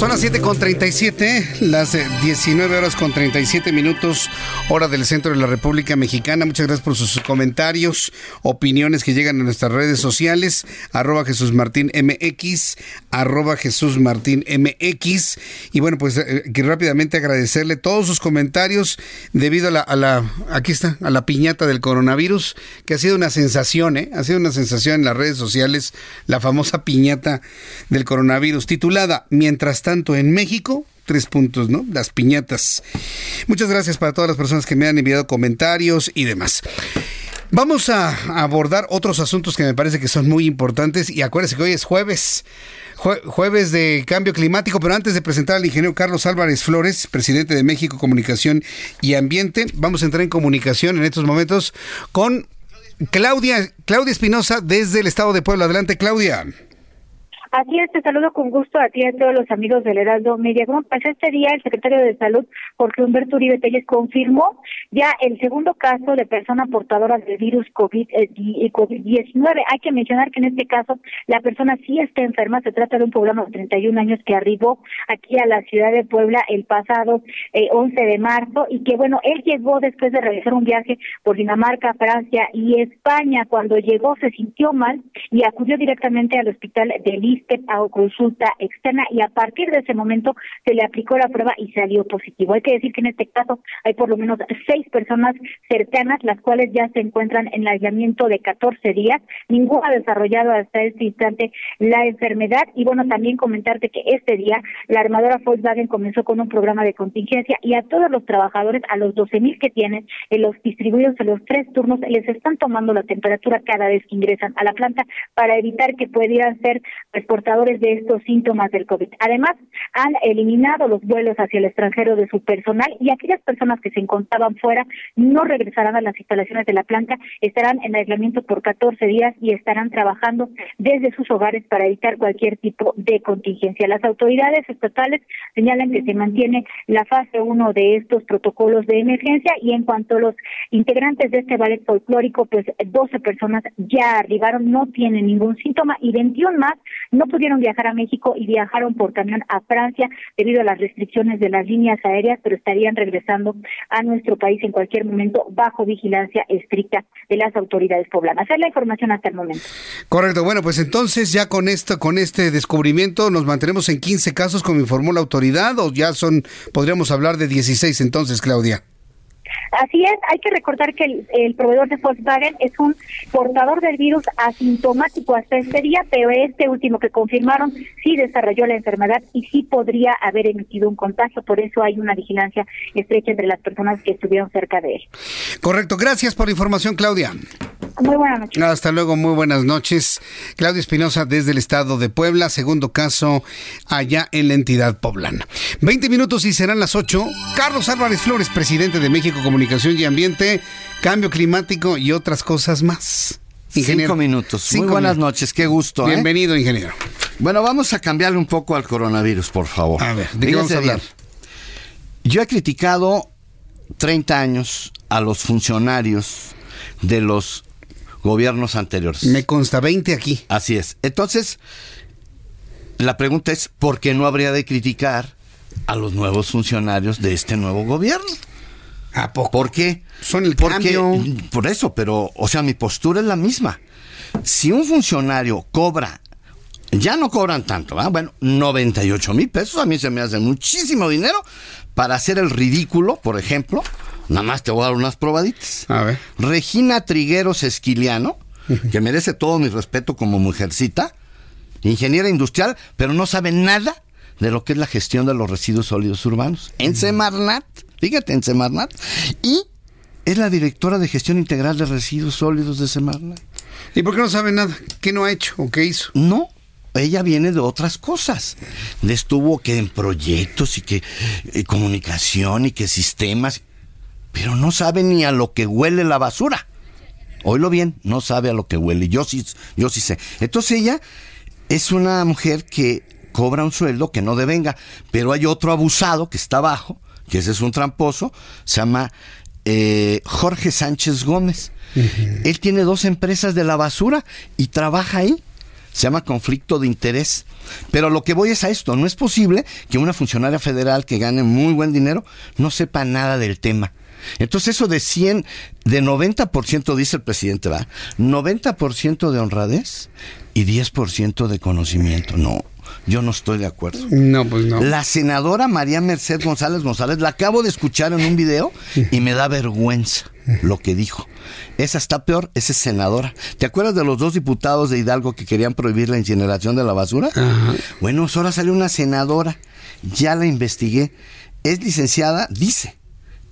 A: Son las 7 con 37, las 19 horas con 37 minutos, hora del centro de la República Mexicana. Muchas gracias por sus comentarios, opiniones que llegan a nuestras redes sociales, arroba Jesús Martín MX, arroba Jesús Martín MX. Y bueno, pues eh, rápidamente agradecerle todos sus comentarios debido a la, a la, aquí está, a la piñata del coronavirus, que ha sido una sensación, ¿eh? Ha sido una sensación en las redes sociales, la famosa piñata del coronavirus, titulada Mientras tanto tanto en México, tres puntos, ¿no? Las piñatas. Muchas gracias para todas las personas que me han enviado comentarios y demás. Vamos a abordar otros asuntos que me parece que son muy importantes y acuérdense que hoy es jueves. jueves de cambio climático, pero antes de presentar al ingeniero Carlos Álvarez Flores, presidente de México Comunicación y Ambiente, vamos a entrar en comunicación en estos momentos con Claudia, Claudia Espinosa desde el estado de Puebla. Adelante, Claudia.
S: Así es, te saludo con gusto a ti y a todos los amigos del Heraldo Media Pues este día el secretario de Salud, Jorge Humberto Uribe Telles, confirmó ya el segundo caso de persona portadora del virus COVID-19. Hay que mencionar que en este caso la persona sí está enferma. Se trata de un programa de 31 años que arribó aquí a la ciudad de Puebla el pasado 11 eh, de marzo y que, bueno, él llegó después de realizar un viaje por Dinamarca, Francia y España. Cuando llegó se sintió mal y acudió directamente al hospital de Liz a consulta externa y a partir de ese momento se le aplicó la prueba y salió positivo. Hay que decir que en este caso hay por lo menos seis personas cercanas, las cuales ya se encuentran en el aislamiento de 14 días. Ninguno ha desarrollado hasta este instante la enfermedad. Y bueno, también comentarte que este día la armadora Volkswagen comenzó con un programa de contingencia y a todos los trabajadores, a los 12 mil que tienen, en los distribuidos en los tres turnos, les están tomando la temperatura cada vez que ingresan a la planta para evitar que pudieran ser pues, portadores de estos síntomas del COVID. Además, han eliminado los vuelos hacia el extranjero de su personal y aquellas personas que se encontraban fuera no regresarán a las instalaciones de la planta, estarán en aislamiento por 14 días y estarán trabajando desde sus hogares para evitar cualquier tipo de contingencia. Las autoridades estatales señalan que se mantiene la fase 1 de estos protocolos de emergencia y en cuanto a los integrantes de este ballet folclórico, pues 12 personas ya arribaron, no tienen ningún síntoma y 21 más no pudieron viajar a México y viajaron por camión a Francia debido a las restricciones de las líneas aéreas, pero estarían regresando a nuestro país en cualquier momento bajo vigilancia estricta de las autoridades poblanas. Es la información hasta el momento.
A: Correcto. Bueno, pues entonces ya con esto, con este descubrimiento nos mantenemos en 15 casos como informó la autoridad o ya son, podríamos hablar de 16 entonces, Claudia.
S: Así es, hay que recordar que el, proveedor de Volkswagen es un portador del virus asintomático hasta este día, pero este último que confirmaron sí desarrolló la enfermedad y sí podría haber emitido un contagio, por eso hay una vigilancia estrecha entre las personas que estuvieron cerca de él.
A: Correcto, gracias por la información, Claudia.
S: Muy buenas noches.
A: Hasta luego, muy buenas noches. Claudia Espinosa desde el estado de Puebla, segundo caso allá en la entidad poblana. Veinte minutos y serán las ocho. Carlos Álvarez Flores, presidente de México Comunicación y Ambiente, Cambio Climático y otras cosas más.
T: Cinco minutos. Muy buenas noches, qué gusto.
A: ¿eh? Bienvenido, ingeniero.
T: Bueno, vamos a cambiarle un poco al coronavirus, por favor.
A: A ver, ¿de qué vamos a hablar?
T: Yo he criticado 30 años a los funcionarios de los gobiernos anteriores.
A: Me consta 20 aquí.
T: Así es. Entonces, la pregunta es, ¿por qué no habría de criticar a los nuevos funcionarios de este nuevo gobierno?
A: ¿A poco?
T: ¿Por qué?
A: Son el cambio.
T: Por eso, pero, o sea, mi postura es la misma. Si un funcionario cobra, ya no cobran tanto, ¿ah? bueno, 98 mil pesos, a mí se me hace muchísimo dinero para hacer el ridículo, por ejemplo, Nada más te voy a dar unas probaditas.
A: A ver.
T: Regina Trigueros Esquiliano, que merece todo mi respeto como mujercita, ingeniera industrial, pero no sabe nada de lo que es la gestión de los residuos sólidos urbanos. En Semarnat, fíjate, en Semarnat. Y es la directora de gestión integral de residuos sólidos de Semarnat.
A: ¿Y por qué no sabe nada? ¿Qué no ha hecho o qué hizo?
T: No, ella viene de otras cosas. Estuvo que en proyectos y que eh, comunicación y que sistemas pero no sabe ni a lo que huele la basura. Oílo bien, no sabe a lo que huele. Yo sí, yo sí sé. Entonces ella es una mujer que cobra un sueldo que no devenga, pero hay otro abusado que está abajo, que ese es un tramposo, se llama eh, Jorge Sánchez Gómez. Él tiene dos empresas de la basura y trabaja ahí. Se llama conflicto de interés. Pero lo que voy es a esto. No es posible que una funcionaria federal que gane muy buen dinero no sepa nada del tema. Entonces eso de 100, de 90% dice el presidente, ¿va? 90% de honradez y 10% de conocimiento. No, yo no estoy de acuerdo.
A: No, pues no.
T: La senadora María Merced González González la acabo de escuchar en un video y me da vergüenza lo que dijo. Esa está peor, esa es senadora. ¿Te acuerdas de los dos diputados de Hidalgo que querían prohibir la incineración de la basura? Bueno, ahora salió una senadora. Ya la investigué. Es licenciada, dice,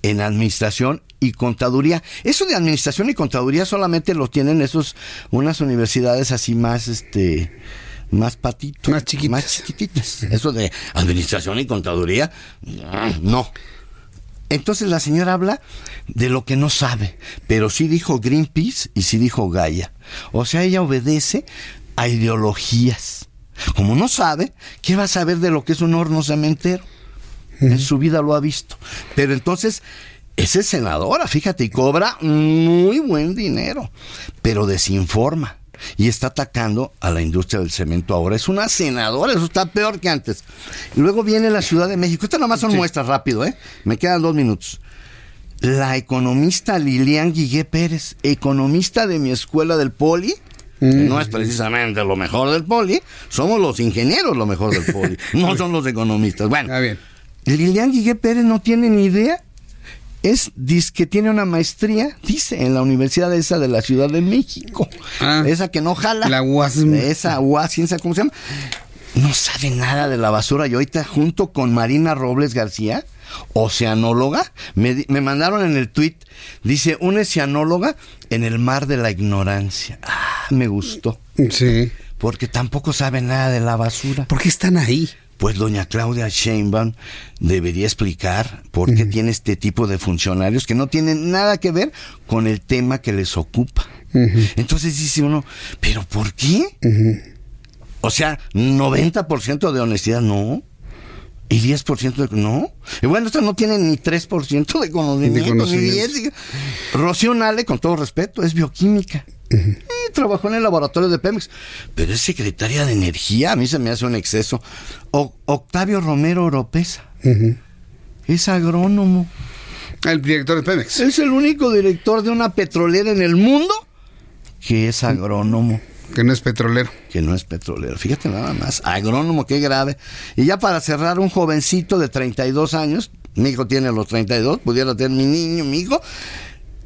T: en administración y contaduría. Eso de administración y contaduría solamente lo tienen esos unas universidades así más este más patitos,
A: más chiquitas.
T: Más chiquititas. Eso de administración y contaduría, no. Entonces la señora habla de lo que no sabe, pero sí dijo Greenpeace y sí dijo Gaia. O sea, ella obedece a ideologías. Como no sabe, ¿qué va a saber de lo que es un horno cementero? En su vida lo ha visto. Pero entonces, esa es senadora, fíjate, y cobra muy buen dinero, pero desinforma y está atacando a la industria del cemento ahora. Es una senadora, eso está peor que antes. Y luego viene la Ciudad de México. Estas nomás son muestras rápido, ¿eh? Me quedan dos minutos. La economista Lilian Guigué Pérez, economista de mi escuela del Poli, que no es precisamente lo mejor del Poli, somos los ingenieros lo mejor del Poli, no [laughs] son los economistas. Bueno, Lilian Guigué Pérez no tiene ni idea es dice que tiene una maestría, dice, en la Universidad esa de la Ciudad de México. esa que no jala.
A: La UAS.
T: Esa UAS, ¿cómo se llama? No sabe nada de la basura. Y ahorita, junto con Marina Robles García, oceanóloga, me, me mandaron en el tweet, dice, una oceanóloga en el mar de la ignorancia. Ah, me gustó.
A: Sí.
T: Porque tampoco sabe nada de la basura.
A: ¿Por qué están ahí?
T: Pues doña Claudia Sheinbaum debería explicar por qué tiene este tipo de funcionarios que no tienen nada que ver con el tema que les ocupa. Entonces dice uno, ¿pero por qué? O sea, 90% de honestidad, no. Y 10% de... No. Y bueno, esto no tiene ni 3% de conocimiento, ni 10. Rocío Nale, con todo respeto, es bioquímica. Trabajó en el laboratorio de Pemex, pero es secretaria de energía, a mí se me hace un exceso. Octavio Romero Oropesa es agrónomo.
A: El director de Pemex.
T: Es el único director de una petrolera en el mundo que es agrónomo.
A: Que no es petrolero.
T: Que no es petrolero. Fíjate nada más. Agrónomo, qué grave. Y ya para cerrar, un jovencito de 32 años, mi hijo tiene los 32, pudiera tener mi niño, mi hijo,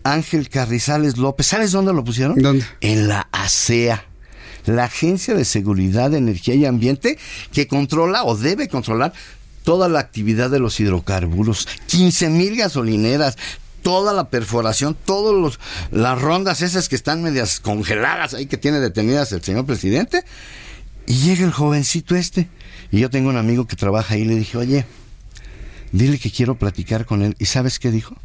T: Ángel Carrizales López. ¿Sabes dónde lo pusieron?
A: ¿Dónde?
T: En la ASEA, la Agencia de Seguridad de Energía y Ambiente, que controla o debe controlar toda la actividad de los hidrocarburos. 15 mil gasolineras, toda la perforación, todas las rondas esas que están medias congeladas ahí que tiene detenidas el señor presidente. Y llega el jovencito este. Y yo tengo un amigo que trabaja ahí y le dije, oye, dile que quiero platicar con él. ¿Y sabes qué dijo?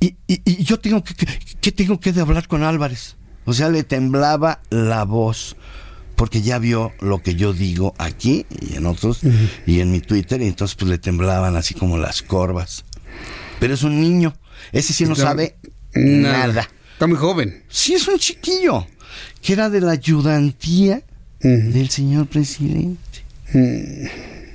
T: Y, yo tengo que, ¿qué tengo que de hablar con Álvarez? O sea, le temblaba la voz porque ya vio lo que yo digo aquí y en otros y en mi Twitter y entonces pues le temblaban así como las corvas. Pero es un niño, ese sí no sabe nada.
A: Está muy joven.
T: Sí, es un chiquillo que era de la ayudantía del señor presidente.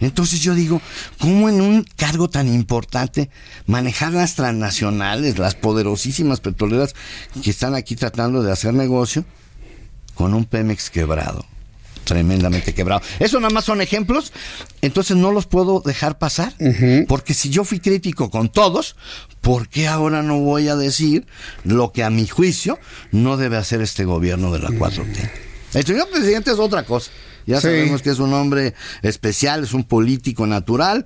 T: Entonces yo digo, ¿cómo en un cargo tan importante manejar las transnacionales, las poderosísimas petroleras que están aquí tratando de hacer negocio con un Pemex quebrado? tremendamente quebrado. Eso nada más son ejemplos, entonces no los puedo dejar pasar, porque si yo fui crítico con todos, ¿por qué ahora no voy a decir lo que a mi juicio no debe hacer este gobierno de la 4T? El señor presidente es otra cosa. Ya sabemos que es un hombre especial, es un político natural,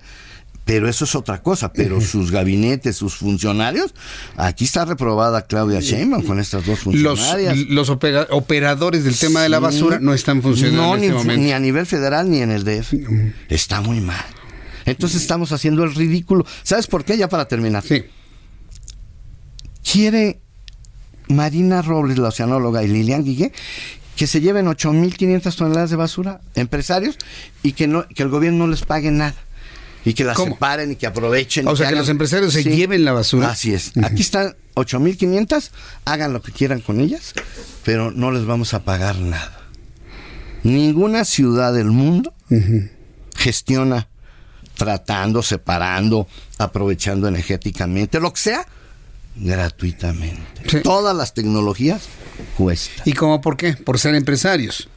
T: pero eso es otra cosa. Pero sus gabinetes, sus funcionarios, aquí está reprobada Claudia Sheinbaum con estas dos funcionarias.
A: Los, operadores del tema de la basura no están funcionando en
T: este
A: ni, momento.
T: ni a nivel federal ni en el DF. Está muy mal. Entonces estamos haciendo el ridículo. ¿Sabes por qué? Ya para terminar.
A: Sí.
T: Quiere Marina Robles, la oceanóloga, y Lilian Guille que se lleven 8.500 toneladas de basura, empresarios, y que, no, que el gobierno no les pague nada. y que la separen y que aprovechen.
A: O sea, que, los empresarios se lleven la basura.
T: Así es. Aquí están 8.500, hagan lo que quieran con ellas, pero no les vamos a pagar nada. Ninguna ciudad del mundo gestiona tratando, separando, aprovechando energéticamente, lo que sea, gratuitamente. Todas las tecnologías cuestan.
A: ¿Y cómo por qué? Por ser empresarios.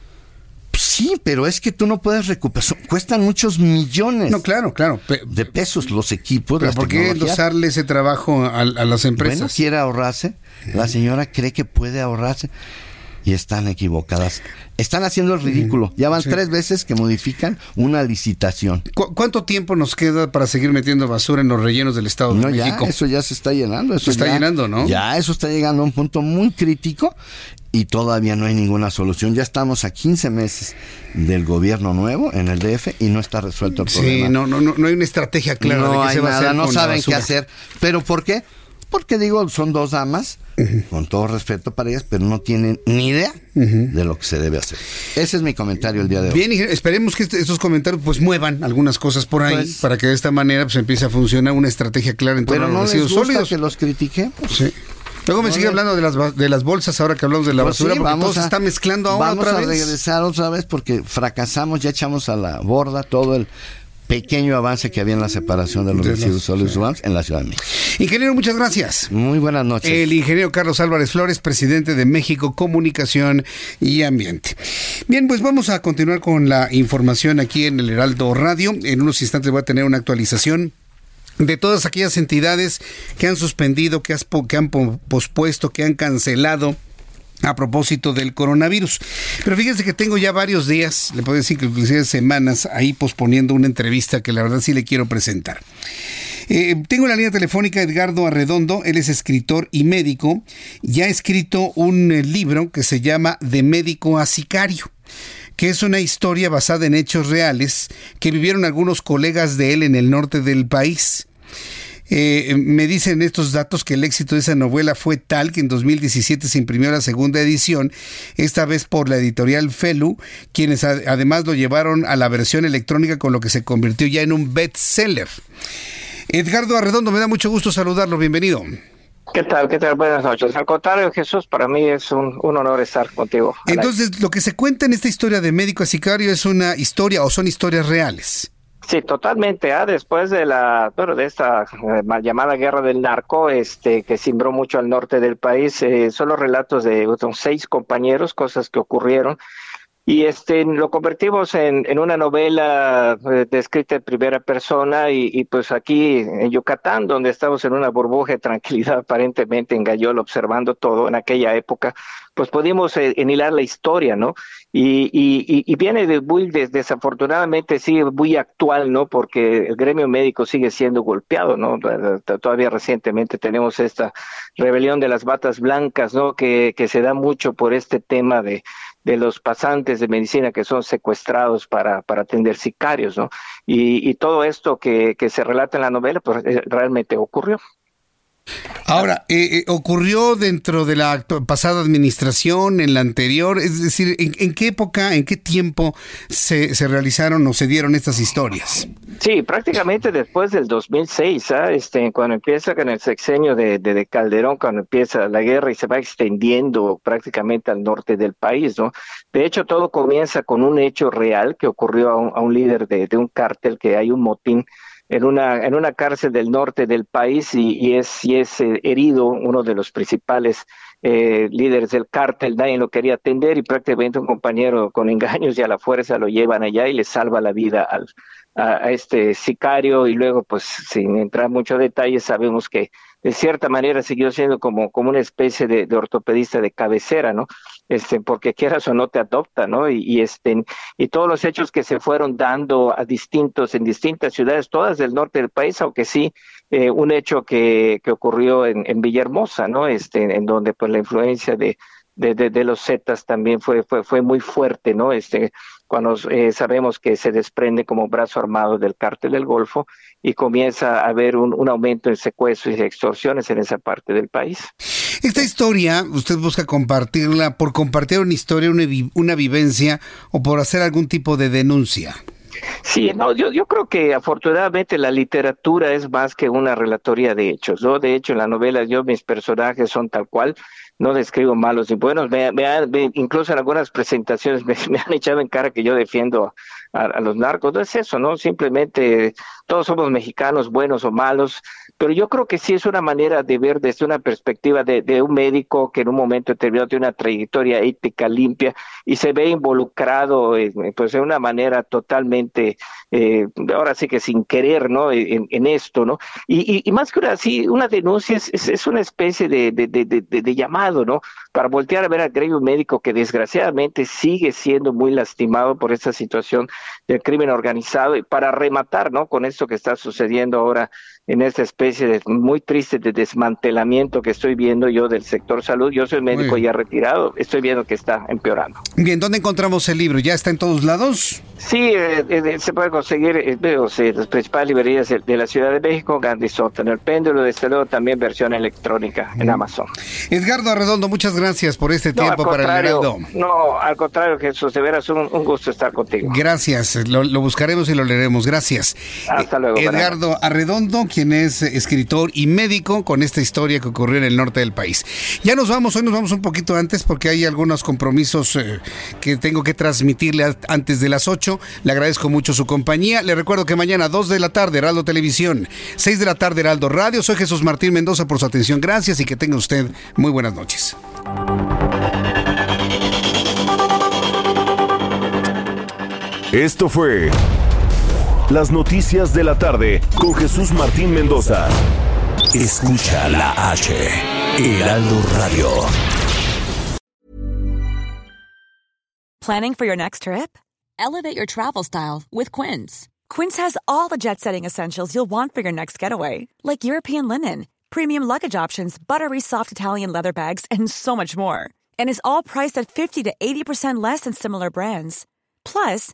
T: Sí, pero es que tú no puedes recuperar. Cuestan muchos millones.
A: No, claro, claro.
T: de pesos los equipos.
A: ¿Pero por qué endosarle ese trabajo a, las empresas?
T: Bueno, quiere ahorrarse. La señora cree que puede ahorrarse y están equivocadas. Están haciendo el ridículo. Ya van tres veces que modifican una licitación.
A: ¿Cuánto tiempo nos queda para seguir metiendo basura en los rellenos del Estado de México?
T: eso ya se está llenando. Eso
A: se está llenando, ¿no?
T: Ya, eso está llegando a un punto muy crítico y todavía no hay ninguna solución. Ya estamos a 15 meses del gobierno nuevo en el DF y no está resuelto el problema.
A: Sí, no, no, no, hay una estrategia clara
T: no
A: de qué se va
T: a
A: hacer.
T: No saben qué hacer. ¿Pero por qué? Porque digo, son dos damas, con todo respeto para ellas, pero no tienen ni idea de lo que se debe hacer. Ese es mi comentario el día de hoy.
A: Bien, esperemos que este, estos comentarios pues muevan algunas cosas por ahí pues para que de esta manera pues empiece a funcionar una estrategia clara en torno
T: pero
A: a
T: los
A: no les gusta
T: que los critique.
A: Sí. Luego me sigue hablando de las, de las bolsas ahora que hablamos de la pues basura, porque todo se está mezclando ahora
T: vamos
A: otra
T: vez. Vamos a regresar otra vez porque fracasamos, ya echamos a la borda todo el pequeño avance que había en la separación de los residuos sólidos urbanos en la Ciudad de México.
A: Ingeniero, muchas gracias.
T: Muy buenas noches.
A: El ingeniero Carlos Álvarez Flores, presidente de México Comunicación y Ambiente. Bien, pues vamos a continuar con la información aquí en el Heraldo Radio. En unos instantes voy a tener una actualización de todas aquellas entidades que han suspendido, que, que han pospuesto, que han cancelado a propósito del coronavirus. Pero fíjense que tengo ya varios días, le puedo decir que inclusive semanas, ahí posponiendo una entrevista que la verdad sí le quiero presentar. Eh, tengo la línea telefónica Edgardo Arredondo, él es escritor y médico, ya ha escrito un eh, libro que se llama De médico a sicario que es una historia basada en hechos reales que vivieron algunos colegas de él en el norte del país. Eh, me dicen estos datos que el éxito de esa novela fue tal que en 2017 se imprimió la segunda edición, esta vez por la editorial Felu, quienes además lo llevaron a la versión electrónica con lo que se convirtió ya en un bestseller. Edgardo Arredondo, me da mucho gusto saludarlo, bienvenido.
U: ¿Qué tal? ¿Qué tal? Buenas noches. Al contrario, Jesús, para mí es un, un honor estar contigo.
A: Entonces, lo que se cuenta en esta historia de médico a sicario es una historia o son historias reales.
U: Sí, totalmente. Ah, después de la, bueno, de esta eh, mal llamada guerra del narco, este, que cimbró mucho al norte del país, eh, son los relatos de seis compañeros, cosas que ocurrieron. Y este, lo convertimos en, en una novela eh, descrita en primera persona y, y, pues aquí en Yucatán, donde estamos en una burbuja de tranquilidad aparentemente en Gayol observando todo en aquella época, pues pudimos eh, enhilar la historia, ¿no? Y, y, y viene de muy desafortunadamente sigue muy actual, ¿no? Porque el gremio médico sigue siendo golpeado, ¿no? Todavía recientemente tenemos esta rebelión de las batas blancas, ¿no? Que, se da mucho por este tema de, de los pasantes de medicina que son secuestrados para, para atender sicarios, ¿no? Y, y todo esto que, que se relata en la novela, pues eh, realmente ocurrió.
A: Ahora, eh, eh, ¿ocurrió dentro de la pasada administración, en la anterior? Es decir, ¿en, qué época, en qué tiempo se, se, realizaron o se dieron estas historias?
U: Sí, prácticamente después del 2006, ¿ah? este, cuando empieza con el sexenio de, de, Calderón, cuando empieza la guerra y se va extendiendo prácticamente al norte del país, ¿no? De hecho, todo comienza con un hecho real que ocurrió a un, a un líder de, de un cártel, que hay un motín en una, en una cárcel del norte del país y, y es, y es eh, herido uno de los principales eh, líderes del cártel, nadie lo quería atender y prácticamente un compañero con engaños y a la fuerza lo llevan allá y le salva la vida al, a, este sicario. Y luego pues sin entrar en muchos detalles sabemos que de cierta manera siguió siendo como, como una especie de, ortopedista de cabecera, ¿no? este, porque quieras o no te adopta, ¿no? Y, este, y todos los hechos que se fueron dando a distintos, en distintas ciudades, todas del norte del país, aunque sí, eh, un hecho que, que ocurrió en, en, Villahermosa, ¿no? Este, en donde pues la influencia de, de, de, de los Zetas también fue, fue, fue muy fuerte, ¿no? Este, cuando eh, sabemos que se desprende como brazo armado del cártel del Golfo y comienza a haber un, un aumento en secuestros y extorsiones en esa parte del país.
A: Esta historia, usted busca compartirla por compartir una historia, una, una vivencia o por hacer algún tipo de denuncia.
U: Sí, no, yo, yo creo que afortunadamente la literatura es más que una relatoría de hechos, ¿no? De hecho, en la novela yo mis personajes son tal cual, no describo malos y buenos, me, incluso en algunas presentaciones [laughs] me, han echado en cara que yo defiendo a, a, los narcos, no es eso, ¿no? Simplemente todos somos mexicanos, buenos o malos, pero yo creo que sí es una manera de ver desde una perspectiva de, un médico que en un momento determinado tiene una trayectoria ética limpia y se ve involucrado pues de una manera totalmente, eh, ahora sí que sin querer, ¿no? En, en esto, ¿no? Y, más que una, sí, una denuncia es, es, una especie de, de, de, llamado, ¿no? Para voltear a ver al gremio médico que desgraciadamente sigue siendo muy lastimado por esta situación del crimen organizado y para rematar, ¿no? Con esto que está sucediendo ahora en esta especie de muy triste de desmantelamiento que estoy viendo yo del sector salud. Yo soy médico ya retirado, estoy viendo que está empeorando.
A: Bien, ¿dónde encontramos el libro? ¿Ya está en todos lados?
U: Sí, eh, eh, se puede conseguir en eh, las principales librerías de, la Ciudad de México, Gandhi en El Péndulo, desde luego también versión electrónica en Amazon.
A: Edgardo Arredondo, muchas gracias por este tiempo para el Heraldo.
U: No, al contrario, Jesús, de veras un, un gusto estar contigo.
A: Gracias, lo, buscaremos y lo leeremos. Gracias.
U: Hasta luego.
A: Edgardo Arredondo, quien es escritor y médico con esta historia que ocurrió en el norte del país. Ya nos vamos, hoy nos vamos un poquito antes porque hay algunos compromisos eh, que tengo que transmitirle antes de las 8. Le agradezco mucho su compañía. Le recuerdo que mañana 2 de la tarde Heraldo Televisión, 6 de la tarde Heraldo Radio. Soy Jesús Martín Mendoza por su atención. Gracias y que tenga usted muy buenas noches.
J: Esto fue las noticias de la tarde con Jesús Martín Mendoza. Escucha la H, Heraldo Radio.
V: Planning for your next trip? Elevate your travel style with Quince. Quince has all the jet setting essentials you'll want for your next getaway, like European linen, premium luggage options, buttery soft Italian leather bags, and so much more. And is all priced at 50 to 80% less than similar brands. Plus,